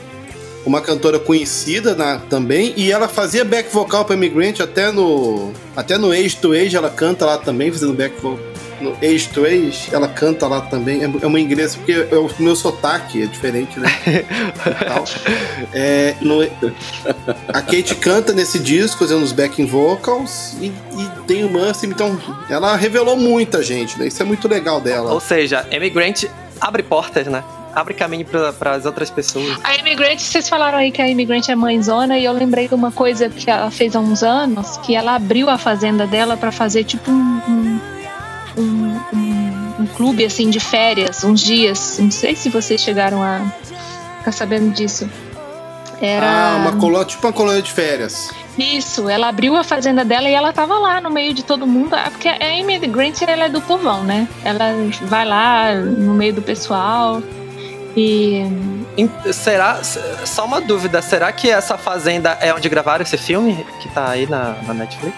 Speaker 3: uma cantora conhecida na- também. E ela fazia back vocal pra Immigrant até no. Até no Age to Age ela canta lá também, fazendo back vocal. No Age to Age, ela canta lá também. É, é uma inglesa, porque é o meu sotaque é diferente, né? É, no- a Kate canta nesse disco, fazendo os backing vocals, e, e tem o Mercy, então ela revelou muita gente, né? Isso é muito legal dela.
Speaker 2: Ou seja, Amy Grant abre portas, né? Abre caminho para as outras pessoas.
Speaker 6: A Imigrante, vocês falaram aí que a Imigrante é mãezona e eu lembrei de uma coisa que ela fez há uns anos, que ela abriu a fazenda dela pra fazer tipo um, um, um, um- um clube assim de férias, uns dias. Não sei se vocês chegaram a ficar sabendo disso. Era
Speaker 3: Ah, uma colônia, tipo uma colônia de férias.
Speaker 6: isso, ela abriu a fazenda dela e ela tava lá no meio de todo mundo, Ah, porque a Amy Grant ela é do povão, né? Ela vai lá no meio do pessoal e
Speaker 2: Será. Só uma dúvida, será que essa fazenda é onde gravaram esse filme que tá aí na, na Netflix?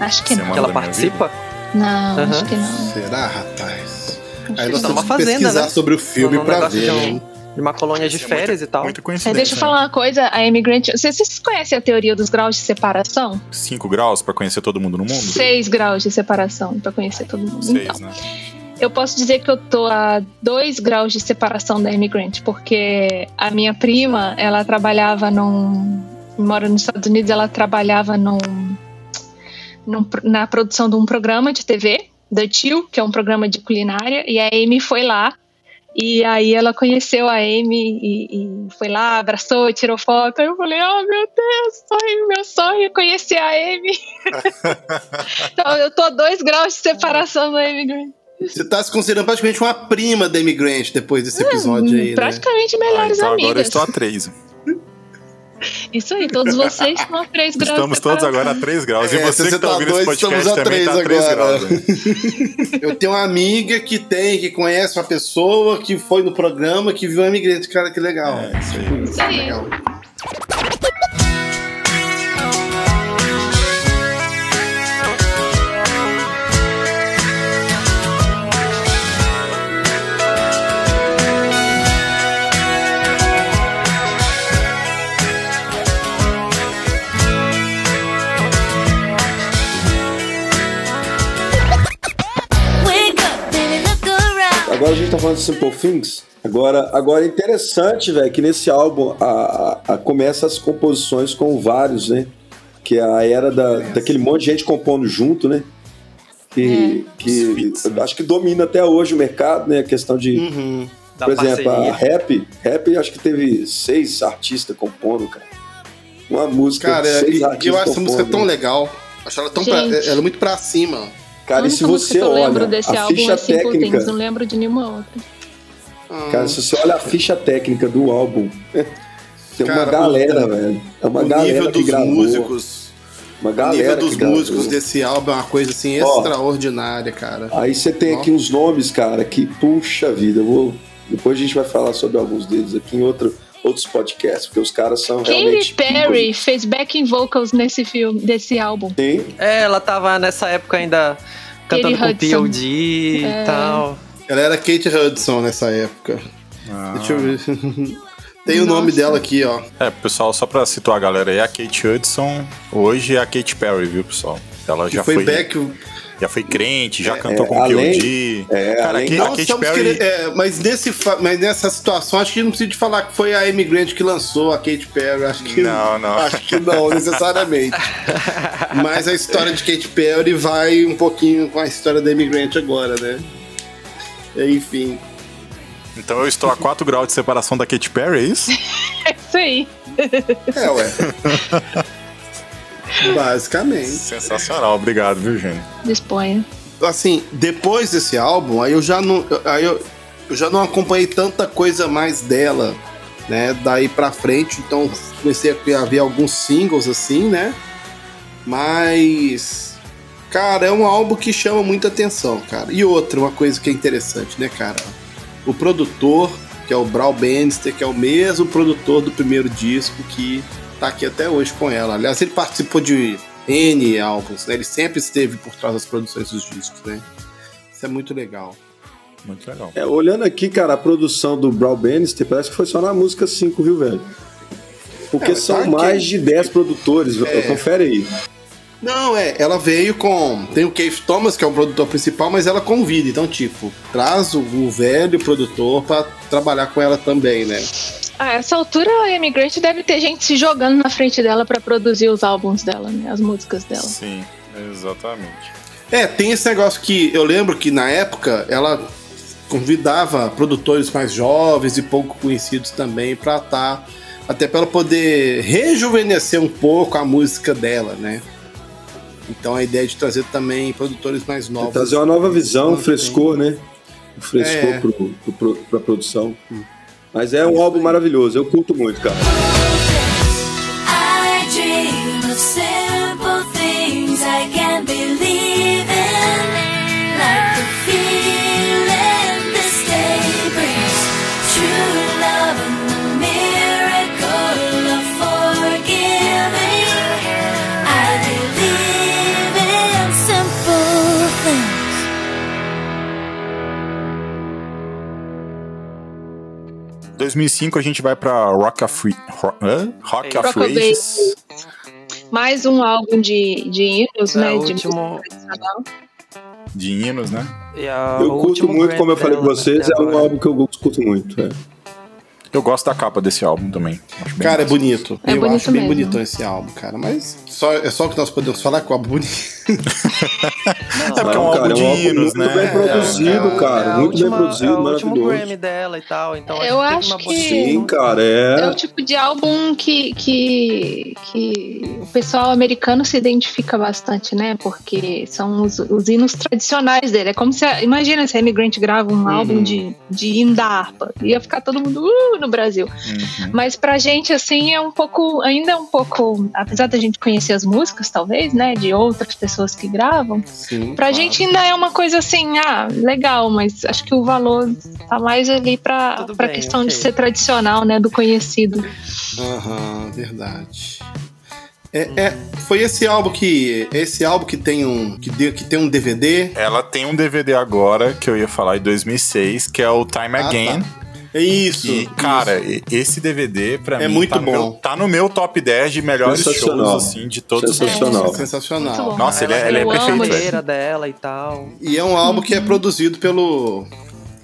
Speaker 6: acho que não.
Speaker 2: Que ela participa?
Speaker 6: Não,
Speaker 2: Aham.
Speaker 6: acho que não.
Speaker 3: Será, rapaz?
Speaker 6: Acho
Speaker 3: Aí nós
Speaker 2: Tá
Speaker 3: temos
Speaker 2: numa
Speaker 3: que
Speaker 2: fazenda,
Speaker 3: pesquisar
Speaker 2: né?
Speaker 3: sobre o filme
Speaker 2: Num
Speaker 3: pra
Speaker 2: negócio
Speaker 3: ver,
Speaker 2: de um-? De uma colônia de
Speaker 1: é
Speaker 2: férias
Speaker 1: muita-
Speaker 2: e tal.
Speaker 1: Muita
Speaker 6: É,
Speaker 1: coincidência.
Speaker 6: deixa eu
Speaker 1: né?
Speaker 6: falar uma coisa, a Amy Grant. Vocês, vocês conhecem a teoria dos graus de separação?
Speaker 1: 5 graus pra conhecer todo mundo no mundo?
Speaker 6: Seis graus de separação pra conhecer todo mundo.
Speaker 1: Seis,
Speaker 6: então,
Speaker 1: né?
Speaker 6: Eu posso dizer que eu tô a dois graus de separação da Amy Grant, porque a minha prima, ela trabalhava num. mora nos Estados Unidos, ela trabalhava num, num na produção de um programa de TV, The Chill, que é um programa de culinária, e a Amy foi lá. E aí ela conheceu a Amy e, e foi lá, abraçou, tirou foto. Aí eu falei, oh meu Deus, sonho, meu sonho é conhecer a Amy. então eu tô a dois graus de separação da Amy Grant.
Speaker 3: Você tá se considerando praticamente uma prima da Immigrant depois desse episódio aí, né?
Speaker 6: Praticamente
Speaker 1: Ah,
Speaker 6: melhores
Speaker 1: então agora eu
Speaker 6: amigas.
Speaker 1: estou a 3.
Speaker 6: Isso aí, todos vocês estão a três graus.
Speaker 1: Estamos
Speaker 6: de
Speaker 1: todos agora a 3 graus.
Speaker 3: É,
Speaker 1: e você
Speaker 3: se
Speaker 1: que tá
Speaker 3: tá
Speaker 1: ouvindo
Speaker 3: dois,
Speaker 1: esse podcast
Speaker 3: estamos a
Speaker 1: também tá a
Speaker 3: três
Speaker 1: 3
Speaker 3: agora.
Speaker 1: graus. né?
Speaker 3: Eu tenho uma amiga que tem, que conhece uma pessoa que foi no programa, que viu a Immigrant. Cara, que legal.
Speaker 1: É, isso aí.
Speaker 6: Isso aí.
Speaker 3: legal.
Speaker 5: Agora a gente tá falando de Simple Things. Agora, agora é interessante, velho, que nesse álbum a, a- a- começa as composições com vários, né? Que é a era da, daquele monte de gente compondo junto, né? Que, que
Speaker 1: feats, né?
Speaker 5: acho que domina até hoje o mercado, né? A questão de,
Speaker 3: Uhum.
Speaker 2: Da
Speaker 5: por exemplo,
Speaker 2: parceria.
Speaker 5: a rap, rap acho que teve seis artistas compondo, cara. Uma música,
Speaker 3: Cara,
Speaker 5: seis
Speaker 3: e-
Speaker 5: artistas
Speaker 3: eu acho essa música tão legal. Acho ela tão pra- ela é muito pra cima.
Speaker 5: Cara, e se você
Speaker 6: que eu
Speaker 5: olha
Speaker 6: lembro desse
Speaker 5: a
Speaker 6: álbum
Speaker 5: ficha
Speaker 6: é
Speaker 5: técnica,
Speaker 6: Things, não lembro de nenhuma outra.
Speaker 3: Ah,
Speaker 5: cara, se você olha a ficha técnica do álbum, tem uma
Speaker 3: Cara,
Speaker 5: galera,
Speaker 3: o-
Speaker 5: velho. É uma
Speaker 3: o
Speaker 5: galera
Speaker 3: nível
Speaker 5: que
Speaker 3: dos
Speaker 5: gravou.
Speaker 3: músicos,
Speaker 5: Uma
Speaker 3: o
Speaker 5: galera
Speaker 3: nível
Speaker 5: que
Speaker 3: dos
Speaker 5: gravou.
Speaker 3: músicos desse álbum é uma coisa assim
Speaker 5: Ó.
Speaker 3: extraordinária, cara.
Speaker 5: Aí você tem aqui uns nomes, cara, que puxa vida. Eu vou... Depois a gente vai falar sobre alguns deles aqui em outro, outros podcasts, porque os caras são
Speaker 6: Katy
Speaker 5: realmente.
Speaker 6: Perry fez backing vocals nesse filme, desse álbum.
Speaker 5: Tem.
Speaker 2: É, ela tava nessa época ainda cantando com
Speaker 6: Hudson.
Speaker 2: P.O.D.
Speaker 6: É.
Speaker 2: e tal.
Speaker 3: Ela era Kate Hudson nessa época.
Speaker 1: Ah.
Speaker 3: Deixa eu ver. Tem o nome
Speaker 6: Nossa.
Speaker 3: dela aqui, ó.
Speaker 1: É, pessoal, só pra situar a galera aí, a Kate Hudson hoje é a Katy Perry, viu, pessoal? Ela
Speaker 3: Que
Speaker 1: já
Speaker 3: foi,
Speaker 1: foi,
Speaker 3: back.
Speaker 1: Já foi crente, já cantou
Speaker 5: é,
Speaker 1: com
Speaker 5: além-
Speaker 1: P.O.D.
Speaker 5: é,
Speaker 1: Cara,
Speaker 5: além-
Speaker 1: Ka-
Speaker 3: Não
Speaker 1: a Katy Perry...
Speaker 3: querendo- é, mas, nesse, mas nessa situação, acho que não precisa de falar que foi a Amy Grant que lançou a Katy Perry. Acho que
Speaker 1: Não, não.
Speaker 3: Acho que não, necessariamente. mas a história de Katy Perry vai um pouquinho com a história da Amy Grant agora, né? Enfim.
Speaker 1: Então eu estou a 4 graus de separação da Katy Perry, é isso?
Speaker 6: É isso aí.
Speaker 3: É, ué. Basicamente.
Speaker 1: Sensacional, obrigado, viu, Gênio?
Speaker 6: Disponha.
Speaker 3: assim, depois desse álbum, aí eu já não, aí eu, eu já não acompanhei tanta coisa mais dela, né? Daí pra frente, então comecei a ver alguns singles assim, né? Mas, cara, é um álbum que chama muita atenção, cara. E outra, uma coisa que é interessante, né, cara? O produtor, que é o Brau Bannister, que é o mesmo produtor do primeiro disco que tá aqui até hoje com ela. Aliás, ele participou de N álbuns, né? Ele sempre esteve por trás das produções dos discos, né? Isso é muito legal.
Speaker 1: Muito legal.
Speaker 5: É, olhando aqui, cara, a produção do Brown Bannister parece que foi só na música 5, viu, velho? Porque
Speaker 3: É,
Speaker 5: são
Speaker 3: tá aqui.
Speaker 5: mais de 10 produtores.
Speaker 3: É.
Speaker 5: Confere aí.
Speaker 3: Não, é, ela veio com. Tem o Keith Thomas, que é o produtor principal, mas ela convida. Então, tipo, traz o, o velho produtor pra trabalhar com ela também, né?
Speaker 6: A essa altura, a Amy Grant deve ter gente se jogando na frente dela pra produzir os álbuns dela, né? As músicas dela.
Speaker 1: Sim, exatamente.
Speaker 3: É, tem esse negócio que eu lembro que na época ela convidava produtores mais jovens e pouco conhecidos também pra estar. até pra ela poder rejuvenescer um pouco a música dela, né? Então a ideia de trazer também produtores mais novos.
Speaker 5: Trazer uma nova visão, um frescor, né? Um frescor
Speaker 3: É.
Speaker 5: pro, pro, pro, pra produção. Mas é um álbum maravilhoso, eu curto muito, cara.
Speaker 1: 2005 a gente vai pra Rock of? Rock of
Speaker 6: Rock of
Speaker 1: Ages.
Speaker 6: Mais um álbum de, de hinos,
Speaker 2: É,
Speaker 6: né? De
Speaker 2: último-.
Speaker 1: De hinos, né?
Speaker 2: E a-
Speaker 5: Eu curto muito, como eu falei pra vocês, é um álbum que eu escuto muito. é.
Speaker 1: Eu gosto da capa desse álbum também. Acho bem
Speaker 3: Cara, é
Speaker 1: massa.
Speaker 3: bonito.
Speaker 6: É
Speaker 3: eu
Speaker 6: bonito
Speaker 3: acho bem
Speaker 6: mesmo.
Speaker 3: bonitão esse álbum, cara. Mas só, é só o que nós podemos falar que o álbum é bonito.
Speaker 1: É porque é um álbum de
Speaker 5: é um álbum
Speaker 1: hinos,
Speaker 5: muito
Speaker 1: né?
Speaker 5: bem produzido,
Speaker 3: É,
Speaker 5: cara.
Speaker 2: É a
Speaker 5: muito
Speaker 2: última-
Speaker 5: bem produzido,
Speaker 2: é o último. Grammy dela e tal, então
Speaker 6: Eu
Speaker 2: acho que
Speaker 5: Sim, cara,
Speaker 6: É o
Speaker 5: é.
Speaker 6: tipo de álbum que, que, que o pessoal americano se identifica bastante, né? Porque são os, os hinos tradicionais dele. É como se. imagina se a Amy Grant grava um álbum de, de hino da harpa. Ia ficar todo mundo uh, no Brasil.
Speaker 1: Uhum.
Speaker 6: Mas pra gente, assim, é um pouco. Ainda é um pouco. Apesar da gente conhecer as músicas, talvez, né? De outras pessoas que gravam.
Speaker 3: Sim.
Speaker 6: Pra
Speaker 3: claro.
Speaker 6: gente ainda é uma coisa assim, ah, legal, mas acho que o valor tá mais ali pra,
Speaker 2: Tudo
Speaker 6: pra
Speaker 2: bem,
Speaker 6: questão de
Speaker 2: ok.
Speaker 6: ser tradicional, né? Do conhecido.
Speaker 3: Aham, verdade. É, é, foi esse álbum que. Esse álbum que tem um. Que, deu, que tem um DVD.
Speaker 1: Ela tem um DVD agora, que eu ia falar em 2006, que é o Time
Speaker 3: Ah,
Speaker 1: Again.
Speaker 3: É isso.
Speaker 1: E, cara,
Speaker 3: isso.
Speaker 1: esse DVD, pra
Speaker 3: É
Speaker 1: mim,
Speaker 3: muito
Speaker 1: tá, no
Speaker 3: bom.
Speaker 1: meu, tá no meu top 10 de melhores shows,
Speaker 5: Sensacional.
Speaker 1: assim, de todos os tempos.
Speaker 5: Sensacional.
Speaker 6: Muito
Speaker 3: sensacional.
Speaker 6: bom.
Speaker 1: Nossa, ele é, ele é perfeito,
Speaker 2: carreira dela e tal.
Speaker 3: E é um álbum que é produzido pelo.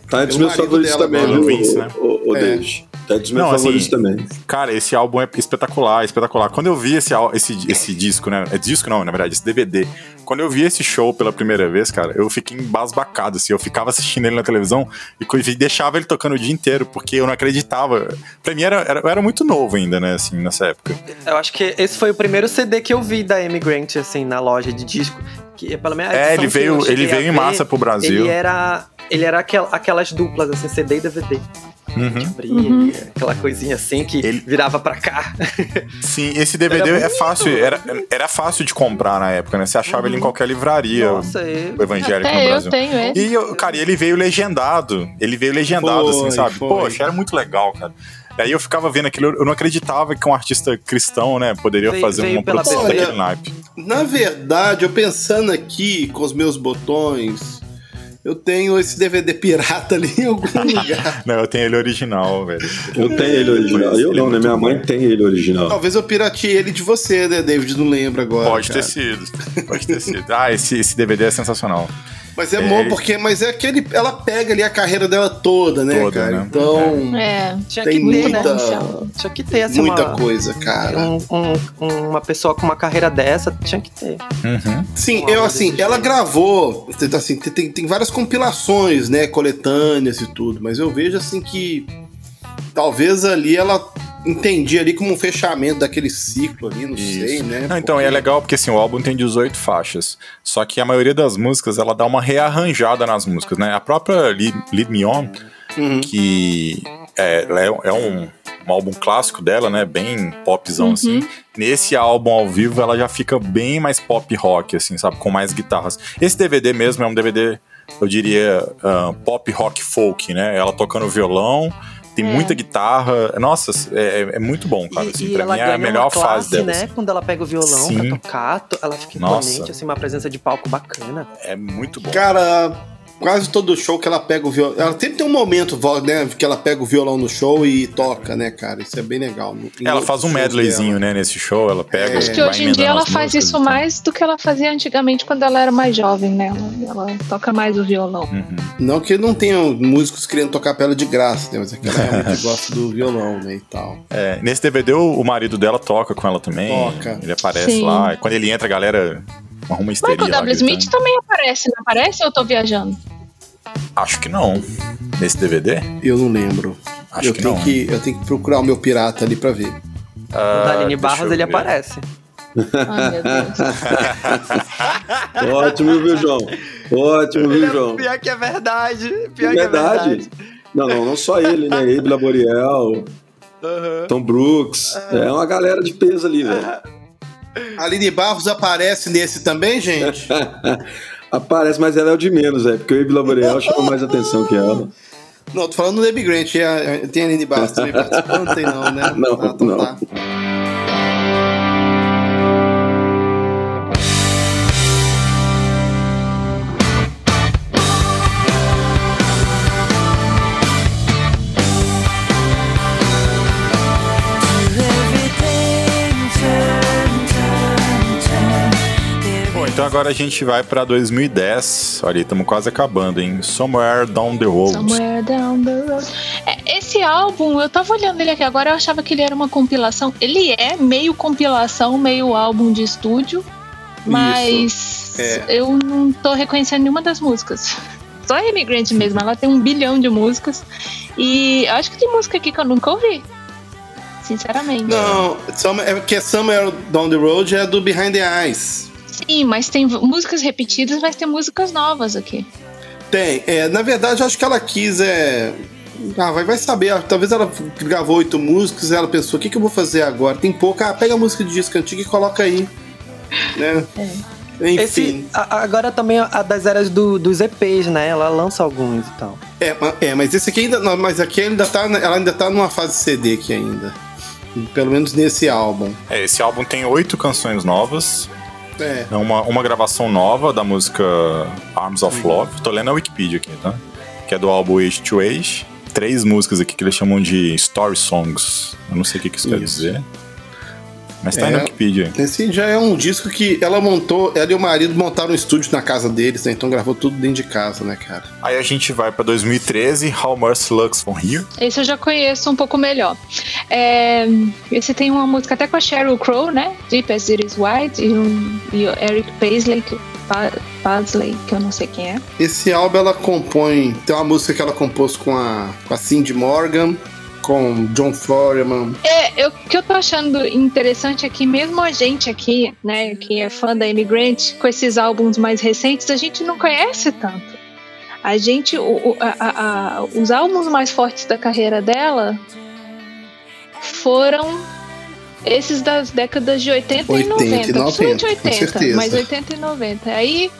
Speaker 5: Tá entre os meus favoritos
Speaker 3: dela
Speaker 5: também, viu,
Speaker 1: o Vince, né?
Speaker 5: o, o
Speaker 3: É.
Speaker 5: David? Tá entre os meus
Speaker 1: Não, assim,
Speaker 5: favoritos também.
Speaker 1: Cara, esse álbum é espetacular, espetacular. Quando eu vi esse, esse, esse disco, né? É disco não, na verdade, esse DVD. Quando eu vi esse show pela primeira vez, cara, eu fiquei embasbacado, assim. Eu ficava assistindo ele na televisão e e deixava ele tocando o dia inteiro, porque eu não acreditava. Pra mim era, era- eu era muito novo ainda, né, assim, nessa época.
Speaker 2: Eu acho que esse foi o primeiro CD que eu vi da Amy Grant, assim, na loja de disco. Que, pela minha
Speaker 1: É,
Speaker 2: edição
Speaker 1: ele veio, ele veio em
Speaker 2: ver,
Speaker 1: massa pro Brasil.
Speaker 2: Ele era, ele era aquel- aquelas duplas, assim, CD e DVD.
Speaker 1: Uhum.
Speaker 2: Abria,
Speaker 6: Uhum.
Speaker 2: aquela coisinha assim que
Speaker 1: Ele-
Speaker 2: virava pra cá.
Speaker 1: Sim, esse DVD
Speaker 2: Era
Speaker 1: é fácil, era, era fácil de comprar na época, né? Você achava ele em qualquer livraria,
Speaker 2: Nossa, e-
Speaker 1: o evangélico no
Speaker 6: Até eu
Speaker 1: Brasil.
Speaker 6: tenho esse.
Speaker 1: E, eu- cara, ele veio legendado. Ele veio legendado,
Speaker 3: Foi,
Speaker 1: assim, sabe?
Speaker 3: foi.
Speaker 1: Poxa, era muito legal, cara. Aí eu ficava vendo aquilo, eu não acreditava que um artista cristão, né, poderia
Speaker 2: Veio-
Speaker 1: fazer
Speaker 2: veio
Speaker 1: uma produção daquele naipe.
Speaker 3: Na verdade, eu pensando aqui com os meus botões, eu tenho esse DVD pirata ali em algum lugar.
Speaker 1: Não, eu tenho ele original, velho.
Speaker 5: Eu tenho ele original. Eu
Speaker 1: Ele é
Speaker 5: não, né? Minha
Speaker 1: bom.
Speaker 5: mãe tem ele original.
Speaker 3: Talvez eu pirateei ele de você, né, David? Não lembro agora.
Speaker 1: Pode
Speaker 3: cara.
Speaker 1: ter sido. Pode ter sido. Ah, esse, esse DVD é sensacional.
Speaker 3: Mas é,
Speaker 1: É,
Speaker 3: bom porque, mas é aquele, ela pega ali a carreira dela toda, né,
Speaker 1: Toda,
Speaker 3: cara?
Speaker 1: né?
Speaker 3: Então,
Speaker 6: É.
Speaker 2: Tinha
Speaker 3: Tem
Speaker 2: que ter,
Speaker 3: muita-
Speaker 2: né? Tinha que ter, assim,
Speaker 3: muita
Speaker 2: uma,
Speaker 3: coisa, cara.
Speaker 2: um- um- uma pessoa com uma carreira dessa, tinha que ter.
Speaker 1: Uhum.
Speaker 3: Sim,
Speaker 2: Uma
Speaker 3: eu assim, ela
Speaker 2: jeito.
Speaker 3: gravou, assim, tem- tem, tem várias compilações, né, coletâneas e tudo, mas eu vejo assim que talvez ali ela entendia ali como um fechamento daquele ciclo ali, não
Speaker 1: Isso.
Speaker 3: sei, né?
Speaker 1: Não, então, e é
Speaker 3: porque-
Speaker 1: legal porque assim, o álbum tem 18 faixas. Só que a maioria das músicas, ela dá uma rearranjada nas músicas, né? A própria Lead, Lead Me On,
Speaker 3: Uhum.
Speaker 1: que é, é, é um, um álbum clássico dela, né? Bem popzão,
Speaker 6: Uhum.
Speaker 1: assim. Nesse álbum ao vivo, ela já fica bem mais pop rock, assim, sabe? Com mais guitarras. Esse DVD mesmo é um DVD, eu diria, ah, pop rock folk, né? Ela tocando violão. Tem
Speaker 6: É.
Speaker 1: muita guitarra. Nossa, é, é muito bom, cara. Assim, pra mim é a melhor
Speaker 2: uma classe,
Speaker 1: fase dela.
Speaker 2: né?
Speaker 1: assim.
Speaker 2: Quando ela pega o violão
Speaker 1: Sim.
Speaker 2: pra tocar, to- ela fica imponente, assim, uma presença de palco bacana.
Speaker 1: É muito bom.
Speaker 3: Cara, quase todo show que ela pega o violão. Ela sempre tem um momento, né, que ela pega o violão no show e toca, né, cara? Isso é bem legal. Em
Speaker 1: Ela faz um medleyzinho,
Speaker 3: dela.
Speaker 1: né, nesse show, ela pega.
Speaker 3: Acho
Speaker 6: Acho que hoje em dia ela faz isso mais do que ela fazia antigamente quando ela era mais jovem, né? Ela, ela toca mais o violão.
Speaker 1: Uhum.
Speaker 3: Não que não tenha músicos querendo tocar pra ela de graça, né? Mas é que ela realmente gosta do violão, né, e tal.
Speaker 1: É, nesse DVD, o, o marido dela toca com ela também.
Speaker 3: Toca.
Speaker 1: Ele aparece
Speaker 6: Sim.
Speaker 1: lá. E quando ele entra, a galera arruma histeria.
Speaker 6: Michael W. Smith
Speaker 1: gritando.
Speaker 6: também aparece, não aparece ou eu tô viajando?
Speaker 1: Acho que não. Nesse DVD?
Speaker 3: Eu não lembro.
Speaker 1: Acho
Speaker 3: eu,
Speaker 1: que
Speaker 3: tenho
Speaker 1: não.
Speaker 3: que, eu tenho que procurar o meu pirata ali pra ver.
Speaker 1: Ah,
Speaker 2: o Daline Barros, ele aparece.
Speaker 6: Ai, meu Deus.
Speaker 5: Ótimo, viu, João? Ótimo, viu, João?
Speaker 2: Pior que é verdade. Pior
Speaker 5: Verdade. Não, não, não só ele, né? Abe Laboriel, Tom Brooks. É uma galera de peso ali, velho.
Speaker 3: Aline Barros aparece nesse também, gente?
Speaker 5: Aparece, mas ela é o de menos, é, porque o Abe Laboriel chama mais atenção que ela.
Speaker 3: não, tô falando do Debbie Grant. é a- Tem a Aline Barros também participando? Não tem não, né?
Speaker 5: Não,
Speaker 3: Ah, então
Speaker 5: não.
Speaker 3: tá.
Speaker 1: Então agora a gente vai pra 2010. Olha, estamos quase acabando, hein? Somewhere Down the Road.
Speaker 6: Somewhere down the road. É, esse álbum, eu tava olhando ele aqui agora, eu achava que ele era uma compilação. Ele é meio compilação, meio álbum de estúdio, mas
Speaker 3: é.
Speaker 6: eu não tô reconhecendo nenhuma das músicas. Só a Immigrant mesmo, ela tem um bilhão de músicas. E acho que tem música aqui que eu nunca ouvi. Sinceramente.
Speaker 3: Não, é é Somewhere Down the Road é do Behind the Eyes.
Speaker 6: Sim, mas tem músicas repetidas, mas tem músicas novas aqui.
Speaker 3: Tem. É, na verdade, eu acho que ela quis. É... Ah, vai, vai saber. ah, Talvez ela gravou oito músicas ela pensou: o que, que eu vou fazer agora? Tem pouca. Ah, pega a música de disco antigo e coloca aí. Né? Enfim.
Speaker 2: Esse, a- agora também a das eras do- dos EPs, né? Ela lança alguns e tal.
Speaker 3: É, é, mas esse aqui ainda. não, Mas aqui ainda tá. Ela ainda tá numa fase CD aqui ainda. Pelo menos nesse álbum.
Speaker 1: É, esse álbum tem oito canções novas.
Speaker 3: É.
Speaker 1: É uma, uma gravação nova da música Arms of Love. Tô lendo a Wikipedia aqui, tá? Que é do álbum Age to Age. Três músicas aqui que eles chamam de Story Songs. Eu não sei o que, que isso, quer
Speaker 3: Isso.
Speaker 1: dizer. Mas tá aí
Speaker 3: É.
Speaker 1: no Wikipedia.
Speaker 3: Esse já é um disco que ela montou, ela e o marido montaram um estúdio na casa deles, né? Então gravou tudo dentro de casa, né, cara?
Speaker 1: Aí a gente vai pra 2013, How Much Lux from Here.
Speaker 6: Esse eu já conheço um pouco melhor. É, esse tem uma música até com a Sheryl Crow, né? Deep as It Is Wide, e, um, e o Eric Paisley, que, que eu não sei quem é.
Speaker 3: Esse álbum ela compõe. Tem uma música que ela compôs com a, com a Cindy Morgan, com John Foreman.
Speaker 6: É, o que eu tô achando interessante é que mesmo a gente aqui, né, que é fã da Immigrant, com esses álbuns mais recentes, a gente não conhece tanto. A gente, o- a- a- os álbuns mais fortes da carreira dela foram esses das décadas de 80,
Speaker 3: 80
Speaker 6: e 90,
Speaker 3: e 90,
Speaker 6: principalmente
Speaker 3: com
Speaker 6: 80,
Speaker 3: certeza.
Speaker 6: mas 80 e 90. Aí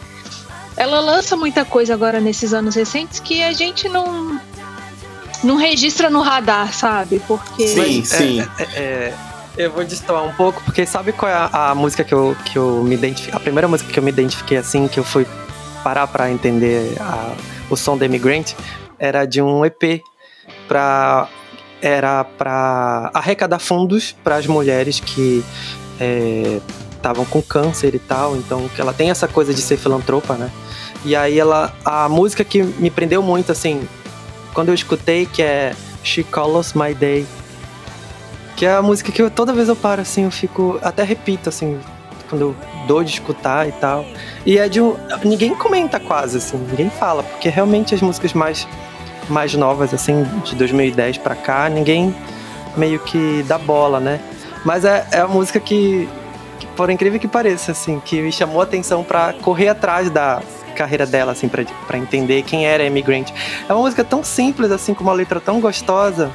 Speaker 6: ela lança muita coisa agora nesses anos recentes que a gente não não registra no radar, sabe? Porque
Speaker 3: Sim,
Speaker 2: Mas, é,
Speaker 3: sim.
Speaker 2: é, é, eu vou destoar um pouco, porque sabe qual é a, a música que eu, que eu me identifiquei? A primeira música que eu me identifiquei assim, que eu fui parar pra entender a- o som da Immigrant, era de um EP pra. Era pra arrecadar fundos para as mulheres que estavam com câncer e tal, então que ela tem essa coisa de ser filantropa, né? E aí ela. A música que me prendeu muito, assim, quando eu escutei, que é She Calls My Day. Que é a música que eu, toda vez eu paro, assim, eu fico. Até repito, assim, quando eu dou de escutar e tal. E é de um. Ninguém comenta quase, assim, ninguém fala, porque realmente as músicas mais, mais novas, assim, de 2010 pra cá, ninguém meio que dá bola, né? Mas é, é a música que, que, por incrível que pareça, assim, que me chamou a atenção pra correr atrás da carreira dela, assim, pra, pra entender quem era a Immigrant. É uma música tão simples, assim, com uma letra tão gostosa.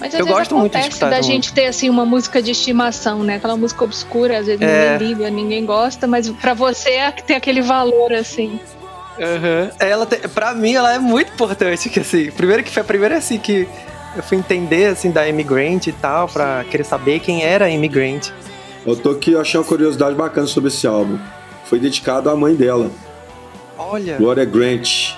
Speaker 6: Mas às
Speaker 2: Eu
Speaker 6: vezes
Speaker 2: gosto muito de
Speaker 6: acontece
Speaker 2: escutar
Speaker 6: da gente ter assim uma música de estimação, né? Aquela música obscura, às vezes
Speaker 2: É.
Speaker 6: ninguém liga, ninguém gosta, mas pra você é que tem aquele valor assim.
Speaker 2: Ela tem, pra mim, ela é muito importante, que assim, primeiro que foi a primeira assim que eu fui entender assim da Immigrant e tal, pra querer saber quem era a Immigrant.
Speaker 5: Eu tô aqui, eu achei uma curiosidade bacana sobre esse álbum. Foi dedicado à mãe dela,
Speaker 2: Olha,
Speaker 5: Gloria Grant,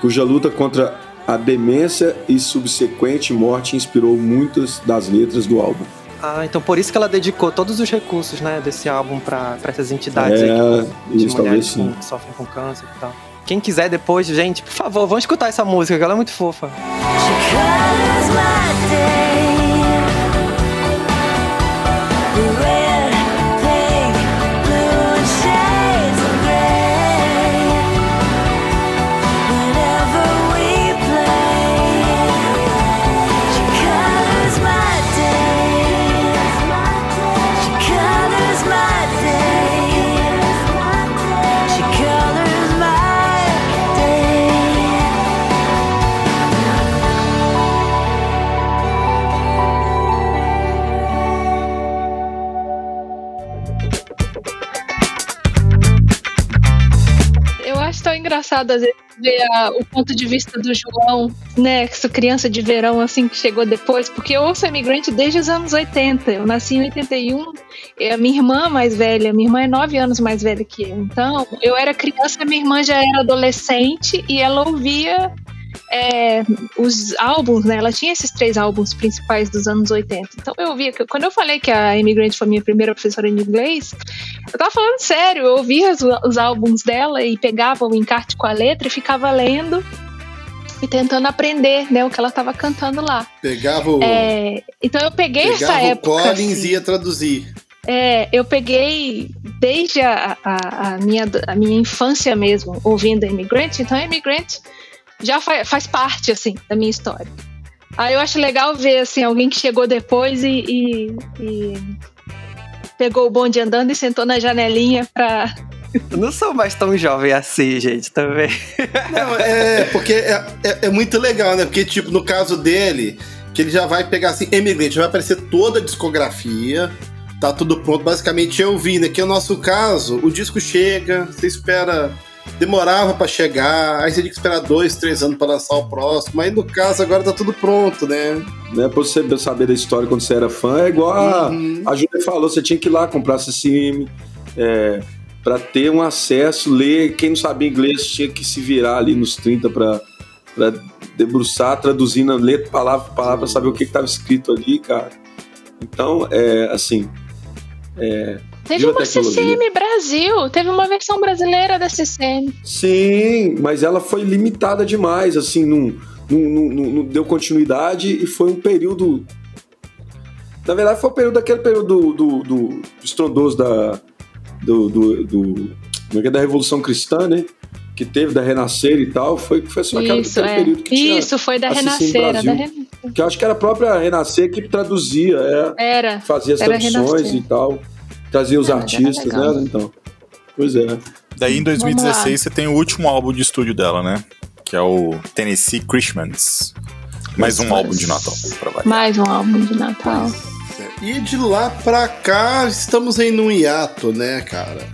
Speaker 5: cuja luta contra a demência e subsequente morte inspirou muitas das letras do álbum.
Speaker 2: ah, então por isso que ela dedicou todos os recursos, né, desse álbum pra, pra essas entidades aí
Speaker 5: É,
Speaker 2: de
Speaker 5: isso talvez
Speaker 2: mulheres
Speaker 5: sim.
Speaker 2: que sofrem com câncer e tal. Quem quiser depois, gente, por favor, vamos escutar essa música, que ela é muito fofa.
Speaker 7: She
Speaker 6: engraçado às vezes ver a- o ponto de vista do João, né? Essa criança de verão assim que chegou depois, porque eu ouço imigrante desde os anos 80. Eu nasci em 81. E a minha irmã mais velha, minha irmã é nove anos mais velha que eu. Então, eu era criança, minha irmã já era adolescente e ela ouvia é, os álbuns, né? Ela tinha esses três álbuns principais dos anos 80. Então eu ouvia, que- quando eu falei que a Immigrant foi minha primeira professora de inglês, eu tava falando sério, eu ouvia os, os álbuns dela e pegava o encarte com a letra e ficava lendo e tentando aprender, né, o que ela tava cantando lá.
Speaker 3: Pegava o,
Speaker 6: É, então eu peguei essa
Speaker 3: pegava o
Speaker 6: época.
Speaker 3: Collins
Speaker 6: assim,
Speaker 3: ia traduzir.
Speaker 6: é, eu peguei desde a, a, a minha, a minha infância mesmo, ouvindo a Immigrant, então a Immigrant já fa- faz parte, assim, da minha história. Aí eu acho legal ver, assim, alguém que chegou depois e, e- e pegou o bonde andando e sentou na janelinha pra...
Speaker 2: Eu não sou mais tão jovem assim, gente, também.
Speaker 3: Não, é, porque é, é, é muito legal, né? Porque, tipo, no caso dele, que ele já vai pegar assim, Emigrante, vai aparecer toda a discografia, tá tudo pronto. Basicamente, eu vi, né? Que é o nosso caso, o disco chega, você espera. Demorava pra chegar, aí você tinha que esperar dois, três anos pra lançar o próximo. Aí no caso agora tá tudo pronto, né?
Speaker 5: Né, pra você saber da história quando você era fã, é igual a,
Speaker 3: Uhum.
Speaker 5: a Júlia falou, você tinha que ir lá comprar CCM, é, para ter um acesso, ler. Quem não sabia inglês tinha que se virar ali nos 30 para debruçar, traduzindo letra, palavra por palavra, pra saber o que estava escrito ali, cara. Então, é assim,
Speaker 6: Teve uma. CCM Brasil, teve uma versão brasileira da CCM.
Speaker 5: Sim, mas ela foi limitada demais, assim, não, não, não- não- deu continuidade e foi um período. Na verdade, foi o período daquele período do, do, do estrondoso da. Do, do, do- como é que é, da Revolução Cristã, né? Que teve, da Renascer e tal. Foi, foi só
Speaker 6: Isso,
Speaker 5: aquele
Speaker 6: é.
Speaker 5: período que tinha.
Speaker 6: Isso, foi da
Speaker 5: a CCM
Speaker 6: Renascer. Da Ren-
Speaker 5: Que eu acho que era a própria Renascer que traduzia, é,
Speaker 6: Era.
Speaker 5: fazia as traduções
Speaker 6: Renascer.
Speaker 5: e tal. Trazia os
Speaker 6: era
Speaker 5: artistas,
Speaker 6: legal.
Speaker 5: né? Então. Pois é.
Speaker 1: Daí em
Speaker 6: Vamos
Speaker 1: 2016 você tem o último álbum de estúdio dela, né? Que é o Tennessee Christmas. Mais um álbum de Natal, pra variar.
Speaker 6: Mais um álbum de Natal.
Speaker 3: E de lá pra cá, estamos aí num hiato, né, cara?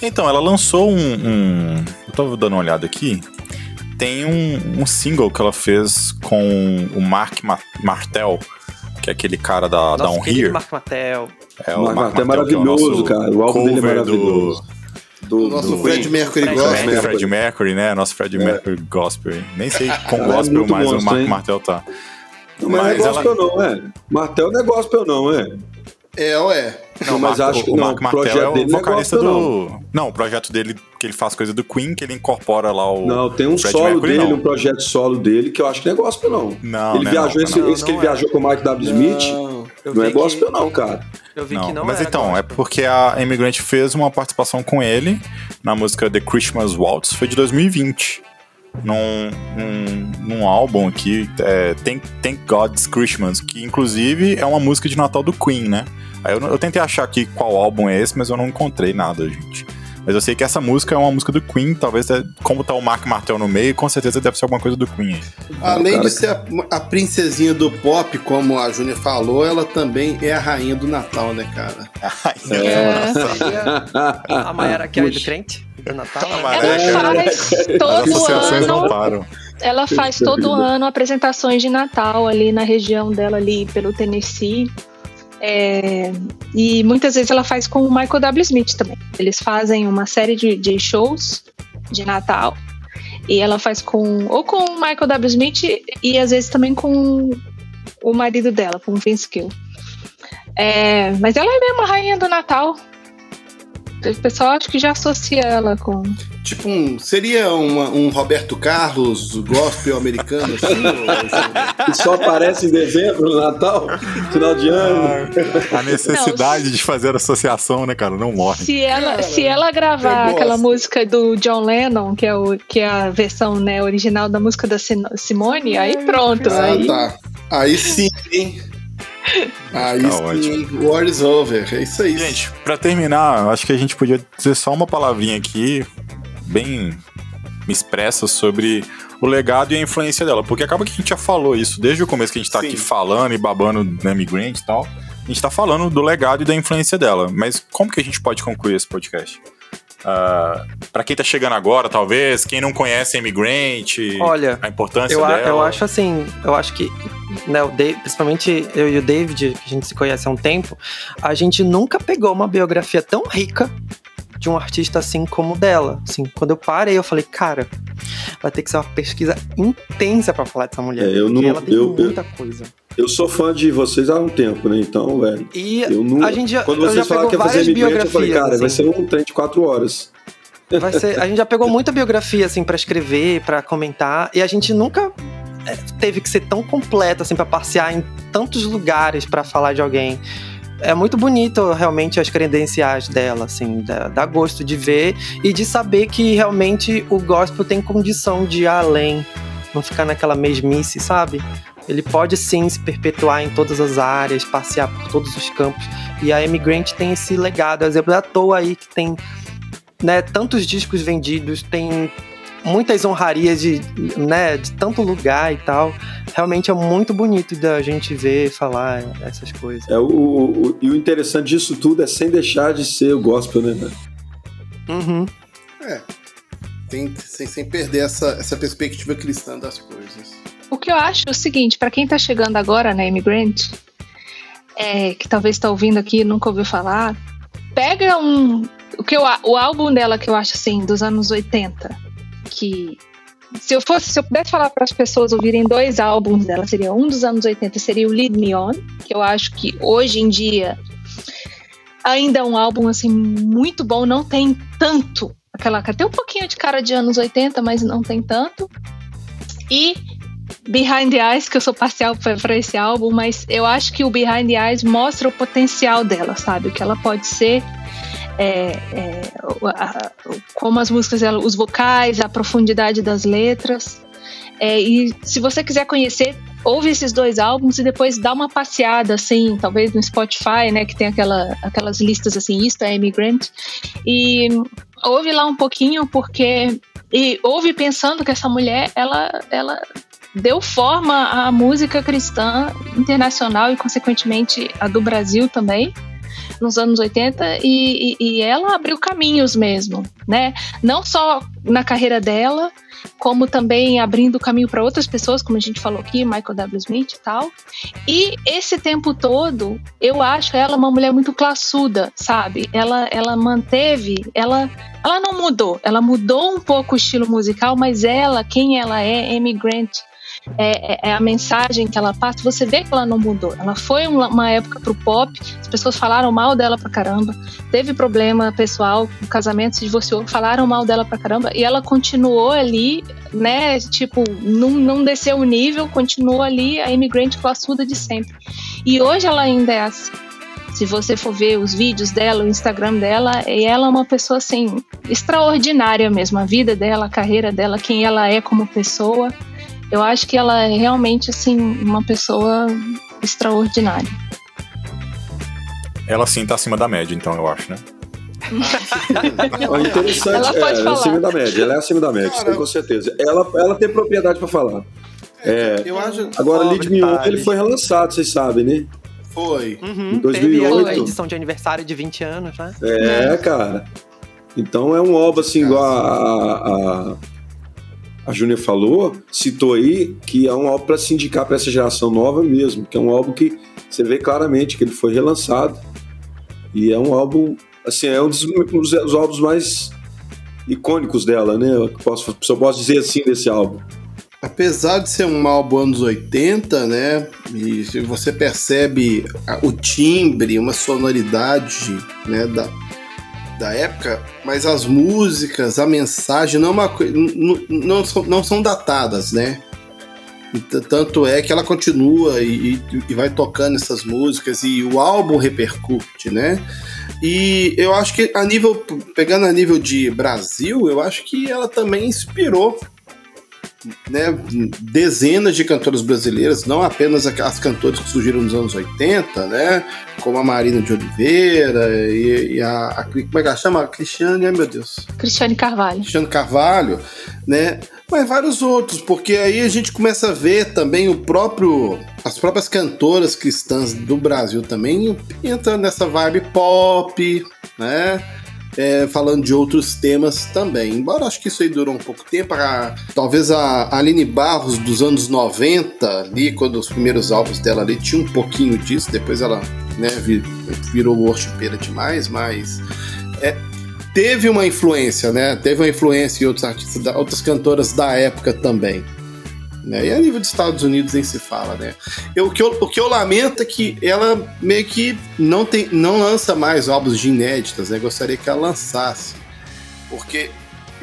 Speaker 1: Então, ela lançou um, um- Eu tava dando uma olhada aqui. Tem um, um single que ela fez com o Mark Ma- Martel, que é aquele cara da
Speaker 2: Nosso
Speaker 1: Down Here.
Speaker 2: Mark Mattel.
Speaker 1: É
Speaker 5: O Mark Martel é
Speaker 1: é
Speaker 5: maravilhoso,
Speaker 1: nosso
Speaker 5: cara. O álbum dele é maravilhoso. Do,
Speaker 3: O nosso
Speaker 5: do-
Speaker 3: Fred Mercury
Speaker 2: Fred.
Speaker 1: Do,
Speaker 5: Mercury.
Speaker 1: Fred Mercury, né? Nosso Fred
Speaker 5: É.
Speaker 1: Mercury Gospel. Nem sei com
Speaker 5: é
Speaker 1: gospel,
Speaker 5: muito
Speaker 1: mas o Mark? Martel tá.
Speaker 5: Não, mas,
Speaker 1: Mas
Speaker 5: não é gospel não, é. Martel não é gospel não, é.
Speaker 3: É, ué.
Speaker 5: Não, mas
Speaker 1: Mark-
Speaker 5: acho que
Speaker 1: o
Speaker 5: não,
Speaker 1: Mark
Speaker 5: o
Speaker 1: Martel
Speaker 5: projeto
Speaker 1: é o
Speaker 5: dele não é
Speaker 1: vocalista do. Não. o projeto dele, que ele faz coisa do Queen, que ele incorpora lá o.
Speaker 5: Não, tem um
Speaker 1: Fred
Speaker 5: solo
Speaker 1: Mercury,
Speaker 5: dele,
Speaker 1: não.
Speaker 5: um projeto solo dele, que eu acho que não é gospel não.
Speaker 1: Não,
Speaker 5: ele
Speaker 1: né,
Speaker 5: viajou,
Speaker 1: não,
Speaker 5: esse,
Speaker 2: não,
Speaker 5: esse que
Speaker 2: não
Speaker 5: ele
Speaker 2: é.
Speaker 5: viajou com o Mike W. Smith,
Speaker 3: Não.
Speaker 2: Eu
Speaker 5: não é gospel
Speaker 2: que-
Speaker 5: não, cara.
Speaker 2: Eu vi
Speaker 1: Não,
Speaker 2: que não
Speaker 1: mas
Speaker 2: era
Speaker 1: então, é
Speaker 2: gospel.
Speaker 1: porque a Immigrant fez uma participação com ele na música The Christmas Waltz, foi de 2020. Num, num, num álbum aqui, é, Thank, Thank God's Christmas, que inclusive é uma música de Natal do Queen, né? Aí eu, eu tentei achar aqui qual álbum é esse, mas eu não encontrei nada, gente. Mas eu sei que essa música é uma música do Queen, talvez, é- como tá o Mark Martel no meio, com certeza deve ser alguma coisa do Queen aí.
Speaker 3: Além de ser a, a princesinha do pop, como a Júnia falou, ela também é a rainha do Natal, né, cara?
Speaker 6: É.
Speaker 2: Seria a Mayara Carey do
Speaker 5: Puxa.
Speaker 2: crente do Natal.
Speaker 1: A
Speaker 2: né?
Speaker 6: Ela faz
Speaker 1: As
Speaker 6: todo
Speaker 1: associações não
Speaker 6: ano.
Speaker 1: param.
Speaker 6: Ela faz todo ano apresentações de Natal ali na região dela, ali pelo Tennessee. É, e muitas vezes ela faz com o Michael W. Smith também. Eles fazem uma série de, de shows de Natal. E ela faz com ou com o Michael W. Smith e às vezes também com o marido dela, com o Vince Gill. É, mas ela é mesmo a rainha do Natal. O pessoal acho que já associa ela com.
Speaker 3: Tipo, um, seria uma- um Roberto Carlos gospel americano, assim? ou-
Speaker 5: Que só aparece em dezembro, no Natal, final de ano.
Speaker 1: A necessidade de fazer associação, né, cara? Não morre.
Speaker 6: Se ela,
Speaker 3: Cara,
Speaker 6: se ela gravar aquela música do John Lennon, que é, o, que é a versão né, original da música da Simone, aí pronto.
Speaker 3: ah,
Speaker 6: aí,
Speaker 3: tá. Aí sim, hein? Aí
Speaker 1: Tá
Speaker 3: sim, war is over. É isso aí.
Speaker 1: Gente, pra terminar, acho que a gente podia dizer só uma palavrinha aqui, bem expressa, sobre o legado e a influência dela. Porque acaba que a gente já falou isso desde o começo que a gente tá
Speaker 3: Sim.
Speaker 1: aqui falando e babando na Migrant e tal. A gente tá falando do legado e da influência dela. Mas como que a gente pode concluir esse podcast? Ah, pra quem tá chegando agora, talvez, quem não conhece a Imigrant,
Speaker 2: Olha,
Speaker 1: a importância
Speaker 2: Eu, a-
Speaker 1: dela.
Speaker 2: eu acho assim, eu acho que, né, o Dave, principalmente eu e o David, que a gente se conhece há um tempo, a gente nunca pegou uma biografia tão rica de um artista assim como o dela. Assim, quando eu parei, eu falei, cara, vai ter que ser uma pesquisa intensa pra falar dessa mulher.
Speaker 5: É, eu não-
Speaker 2: ela tem
Speaker 5: eu- eu-
Speaker 2: muita coisa.
Speaker 5: Eu sou fã de vocês há um tempo, né? Então, velho.
Speaker 2: E
Speaker 5: Eu não,
Speaker 2: a gente já,
Speaker 5: quando
Speaker 2: eu já
Speaker 5: vocês falaram que ia fazer imigrante, eu falei, cara, vai
Speaker 2: assim.
Speaker 5: ser um trem de quatro horas.
Speaker 2: Vai ser- a gente já pegou muita biografia, assim, pra escrever, pra comentar, e a gente nunca é, teve que ser tão completo, assim, pra passear em tantos lugares pra falar de alguém. É muito bonito, realmente, as credenciais dela, assim, dá, dá gosto de ver e de saber que realmente o gospel tem condição de ir além, não ficar naquela mesmice, sabe? Ele pode sim se perpetuar em todas as áreas, passear por todos os campos. E a Emigrant tem esse legado, exemplo à toa aí que tem né, tantos discos vendidos, tem muitas honrarias de, né, de tanto lugar e tal. Realmente é muito bonito da gente ver falar essas coisas.
Speaker 5: É, o, o- e o interessante disso tudo é sem deixar de ser o gospel, né, velho?
Speaker 2: Uhum.
Speaker 3: Tem- sem, sem perder essa, essa perspectiva cristã das coisas.
Speaker 6: O que eu acho é o seguinte, pra quem tá chegando agora na Immigrant, é, que talvez tá ouvindo aqui nunca ouviu falar, pega um. O, que eu, o álbum dela que eu acho assim, dos anos 80, que. Se eu fosse, se eu pudesse falar para as pessoas ouvirem dois álbuns dela, seria um dos anos 80, seria o Lead Me On, que eu acho que hoje em dia Ainda é um álbum assim muito bom, não tem tanto aquela tem um pouquinho de cara de anos 80, mas não tem tanto. E Behind the Eyes, que eu sou parcial para esse álbum, mas eu acho que o Behind the Eyes mostra o potencial dela, sabe? O que ela pode ser, é, é, como as músicas, os vocais, a profundidade das letras. É, e se você quiser conhecer, ouve esses dois álbuns e depois dá uma passeada, assim, talvez no Spotify, né? Que tem aquela, aquelas listas assim, isto é Immigrant. E ouve lá um pouquinho, porque. E ouve pensando que essa mulher, ela, ela deu forma à música cristã internacional e, consequentemente, a do Brasil também, nos anos 80, e, e- ela abriu caminhos mesmo, né? Não só na carreira dela, como também abrindo caminho para outras pessoas, como a gente falou aqui, Michael W. Smith e tal. E esse tempo todo, eu acho ela uma mulher muito classuda, sabe? Ela, ela manteve, ela, ela não mudou, ela mudou um pouco o estilo musical, mas ela, quem ela é, Amy Grant, é, é- é a mensagem que ela passa, você vê que ela não mudou. Ela foi uma, uma época pro pop, as pessoas falaram mal dela pra caramba, teve problema pessoal, o casamento se divorciou, falaram mal dela pra caramba, e ela continuou ali, né? Tipo, não, não desceu o nível, continuou ali a imigrante classuda de sempre. E hoje ela ainda é assim. Se você for ver os vídeos dela, o Instagram dela, ela é uma pessoa assim extraordinária mesmo, a vida dela, a carreira dela, quem ela é como pessoa. Eu acho que ela é realmente assim uma pessoa extraordinária.
Speaker 1: Ela sim tá acima da média, então, eu acho, né?
Speaker 5: Ó, interessante,
Speaker 6: Ela
Speaker 5: é,
Speaker 6: pode
Speaker 5: ela é
Speaker 6: falar.
Speaker 5: acima da média, ela é acima da média, isso
Speaker 3: Cara,
Speaker 5: tem com certeza. Ela, ela tem propriedade pra falar. É,
Speaker 3: Eu acho.
Speaker 5: agora, Lead Me On, ele foi relançado, vocês sabem, né?
Speaker 3: Foi.
Speaker 2: Uhum,
Speaker 5: Em
Speaker 2: teve a
Speaker 5: 2008.
Speaker 2: edição de aniversário de 20 anos, né?
Speaker 5: É, cara. Então é um álbum assim, igual a, a, a Júnia falou, citou aí, que é um álbum para se indicar para essa geração nova mesmo, que é um álbum que você vê claramente que ele foi relançado. E é um álbum, assim, é um dos, um dos- álbuns mais icônicos dela, né? Eu posso, eu posso dizer assim desse álbum.
Speaker 3: Apesar de ser um álbum anos 80, né? E você percebe a- o timbre, uma sonoridade, né, da, da época, mas as músicas, a mensagem não, é uma, coi- n- n- não, são, não são datadas, né? Tanto é que ela continua e- e vai tocando essas músicas e o álbum repercute, né? E eu acho que a nível, pegando a nível de Brasil, eu acho que ela também inspirou né, dezenas de cantoras brasileiras, não apenas as cantoras que surgiram nos anos 80, né, como a Marina de Oliveira e, e a, a- como é que ela chama? A Cristiane, ai meu Deus,
Speaker 6: Cristiane Carvalho.
Speaker 3: Cristiano Carvalho, né, mas vários outros, porque aí a gente começa a ver também o próprio, as próprias cantoras cristãs do Brasil também entrando nessa vibe pop, né, é, falando de outros temas também. Embora acho que isso aí durou um pouco tempo, a- talvez a Aline Barros dos anos 90, ali, quando os primeiros álbuns dela ali tinha um pouquinho disso, depois ela né, vi- virou worshipeira demais, mas é, teve uma influência, né? Teve uma influência em outros artistas, outras cantoras da época também. Né? E a nível dos Estados Unidos nem se fala, né? Eu, o, que eu, o que eu lamento é que ela meio que não, tem, não lança mais álbuns de inéditas, né? Gostaria que ela lançasse. Porque,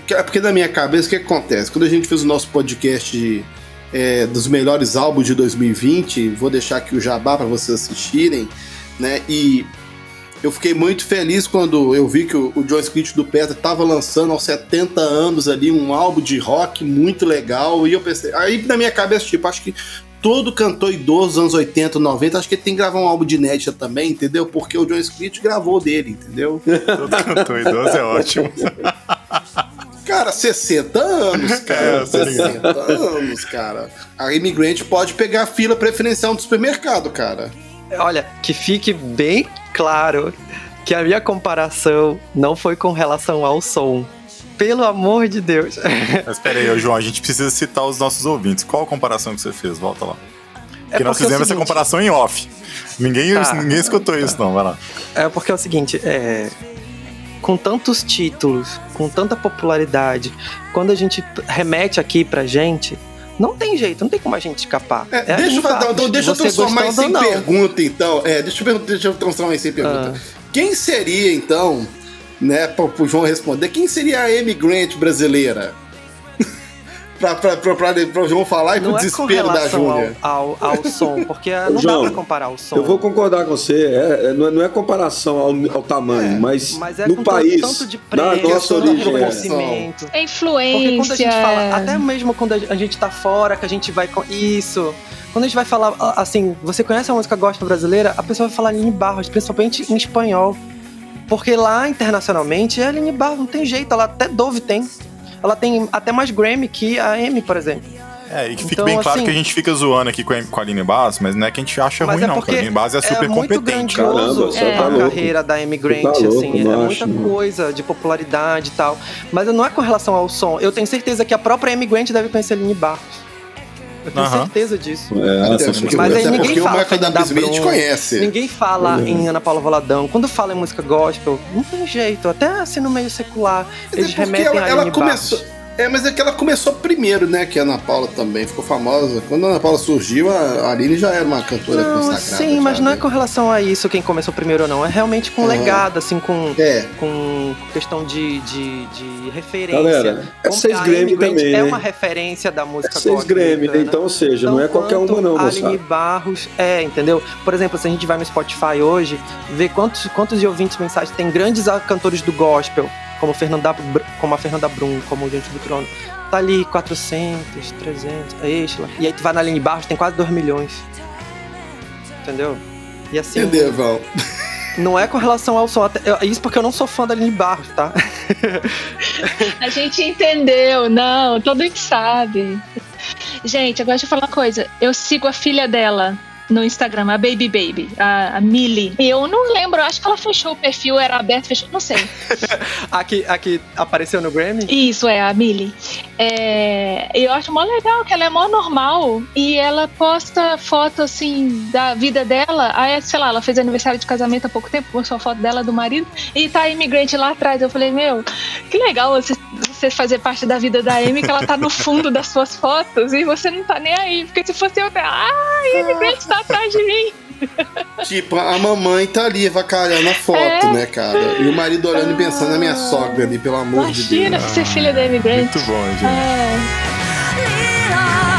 Speaker 3: porque na minha cabeça, o que acontece? Quando a gente fez o nosso podcast de, é, dos melhores álbuns de 2020, vou deixar aqui o jabá para vocês assistirem, né? E eu fiquei muito feliz quando eu vi que o, o John Smith do Petra estava lançando aos 70 anos ali um álbum de rock muito legal. E eu pensei, aí na minha cabeça, tipo, acho que todo cantor idoso dos anos 80, 90, acho que ele tem que gravar um álbum de inédita também, entendeu? Porque o John Smith gravou dele, entendeu?
Speaker 1: Todo cantor idoso é ótimo.
Speaker 3: Cara, 60 anos, cara.
Speaker 1: É, tá ligado.
Speaker 3: 60 anos, cara. A imigrante pode pegar a fila preferencial no supermercado, cara.
Speaker 2: Olha, que fique bem claro que a minha comparação não foi com relação ao som. Pelo amor de Deus.
Speaker 1: Mas ô, João, a gente precisa citar os nossos ouvintes. Qual a comparação que você fez? Volta lá.
Speaker 2: É
Speaker 1: Porque nós
Speaker 2: porque é
Speaker 1: fizemos essa
Speaker 2: seguinte-
Speaker 1: comparação em off. Ninguém,
Speaker 2: Tá.
Speaker 1: ninguém escutou isso, não. Vai lá.
Speaker 2: É porque é o seguinte, é. Com tantos títulos, com tanta popularidade, quando a gente remete aqui pra gente, não tem jeito, não tem como a gente escapar.
Speaker 3: É,
Speaker 2: É
Speaker 3: deixa eu, então, deixa eu transformar isso em pergunta, então. É, deixa eu, deixa eu transformar isso em pergunta.
Speaker 2: Ah.
Speaker 3: Quem seria, então, né, para o João responder, quem seria a Amy Grant brasileira? Pra, pra, pra, pra, pra o João falar e pro
Speaker 2: Não é com
Speaker 3: desespero da
Speaker 2: relação ao,
Speaker 3: Júlia.
Speaker 2: ao, ao som, porque não
Speaker 5: João,
Speaker 2: dá pra comparar o som.
Speaker 5: Eu vou concordar com você, é- é- não, é, não é comparação ao, ao tamanho, mas,
Speaker 2: Mas é
Speaker 5: no país,
Speaker 2: tanto de
Speaker 5: na
Speaker 2: preço,
Speaker 5: nossa
Speaker 2: tanto de
Speaker 5: origem. é.
Speaker 6: É
Speaker 2: Porque
Speaker 6: influência.
Speaker 2: quando a gente fala, até mesmo quando a gente tá fora, que a gente vai com isso. Quando a gente vai falar assim, você conhece a música gospel brasileira, a pessoa vai falar Aline Barros, principalmente em espanhol. Porque lá internacionalmente é Aline Barros, não tem jeito, ela até Dove tem. Ela tem até mais Grammy que a Amy, por exemplo.
Speaker 1: É, e que fique
Speaker 2: Então,
Speaker 1: bem claro
Speaker 2: assim-
Speaker 1: que a gente fica zoando aqui com a, com a Aline Bass, mas não é que a gente acha ruim,
Speaker 2: é
Speaker 1: não. a Aline Bass é super
Speaker 2: muito
Speaker 1: competente.
Speaker 2: grandioso
Speaker 5: Caramba,
Speaker 6: você tá
Speaker 2: a
Speaker 5: louco.
Speaker 2: carreira da Amy Grant,
Speaker 5: Tá louco,
Speaker 2: assim, é muita
Speaker 5: não.
Speaker 2: coisa de popularidade e tal. Mas não é com relação ao som. Eu tenho certeza que a própria Amy Grant deve conhecer a Aline Barros. Eu tenho
Speaker 1: Aham.
Speaker 2: certeza disso.
Speaker 5: É, essa
Speaker 3: porque,
Speaker 2: Mas aí ninguém
Speaker 3: o
Speaker 2: fala
Speaker 3: Michael
Speaker 2: Fernanda
Speaker 3: W. Smith conhece.
Speaker 2: Ninguém fala
Speaker 5: É.
Speaker 2: em Ana Paula Voladão. Quando fala em música gospel, não tem jeito. Até assim no meio secular,
Speaker 3: Mas
Speaker 2: eles
Speaker 3: é
Speaker 2: remetem
Speaker 3: ela,
Speaker 2: a
Speaker 3: ela começou. É, mas é que ela começou primeiro, né? Que a Ana Paula também ficou famosa. Quando a Ana Paula surgiu, a Aline já era uma cantora
Speaker 2: Não,
Speaker 3: consagrada.
Speaker 2: sim, mas
Speaker 3: já,
Speaker 2: não é
Speaker 3: né?
Speaker 2: com relação a isso quem começou primeiro ou não. É realmente com
Speaker 3: Ah.
Speaker 2: legado, assim, com,
Speaker 3: É,
Speaker 2: com questão de, de, de referência.
Speaker 5: Galera, é seis Grammy também,
Speaker 2: é
Speaker 5: né?
Speaker 2: uma referência da música
Speaker 5: Seis
Speaker 2: gospel
Speaker 5: Grammy, né? Então, ou seja, não é qualquer uma não,
Speaker 2: a Aline
Speaker 5: moçada.
Speaker 2: Barros é, entendeu? Por exemplo, se a gente vai no Spotify hoje, ver quantos, quantos de ouvintes mensagens tem grandes cantores do gospel, como, Fernanda, como a Fernanda Brum, como o Gente do Trono. Tá ali 400, 300, a Estela. E aí tu vai na Aline Barros, tem quase 2 milhões. Entendeu? E assim,
Speaker 3: entendeu, Val?
Speaker 2: não é com relação ao som. Isso porque eu não sou fã da Aline Barros, tá?
Speaker 6: A gente entendeu, não, todo mundo sabe. Gente, agora deixa eu falar uma coisa. Eu sigo a filha dela no Instagram, a Baby Baby, a, a Millie. Eu não lembro, eu acho que ela fechou o perfil, era aberto, fechou, não sei.
Speaker 2: A que, a que apareceu no Grammy?
Speaker 6: Isso, é, a Millie. É, eu acho mó legal que ela é mó normal e ela posta foto assim da vida dela. Aí, sei lá, ela fez aniversário de casamento há pouco tempo, postou a foto dela do marido e tá a imigrante lá atrás. Eu falei, meu, que legal você, você fazer parte da vida da Amy, que ela tá no fundo das suas fotos e você não tá nem aí. Porque se fosse eu, ah, imigrante tá atrás de mim.
Speaker 3: Tipo, a mamãe tá ali avacalhando a foto,
Speaker 6: É.
Speaker 3: né, cara? E o marido olhando e pensando na minha sogra ali, pelo amor de
Speaker 6: Imagina
Speaker 3: Deus.
Speaker 6: ser filha da imigrante.
Speaker 1: Muito bom, gente.
Speaker 6: Ah,
Speaker 7: on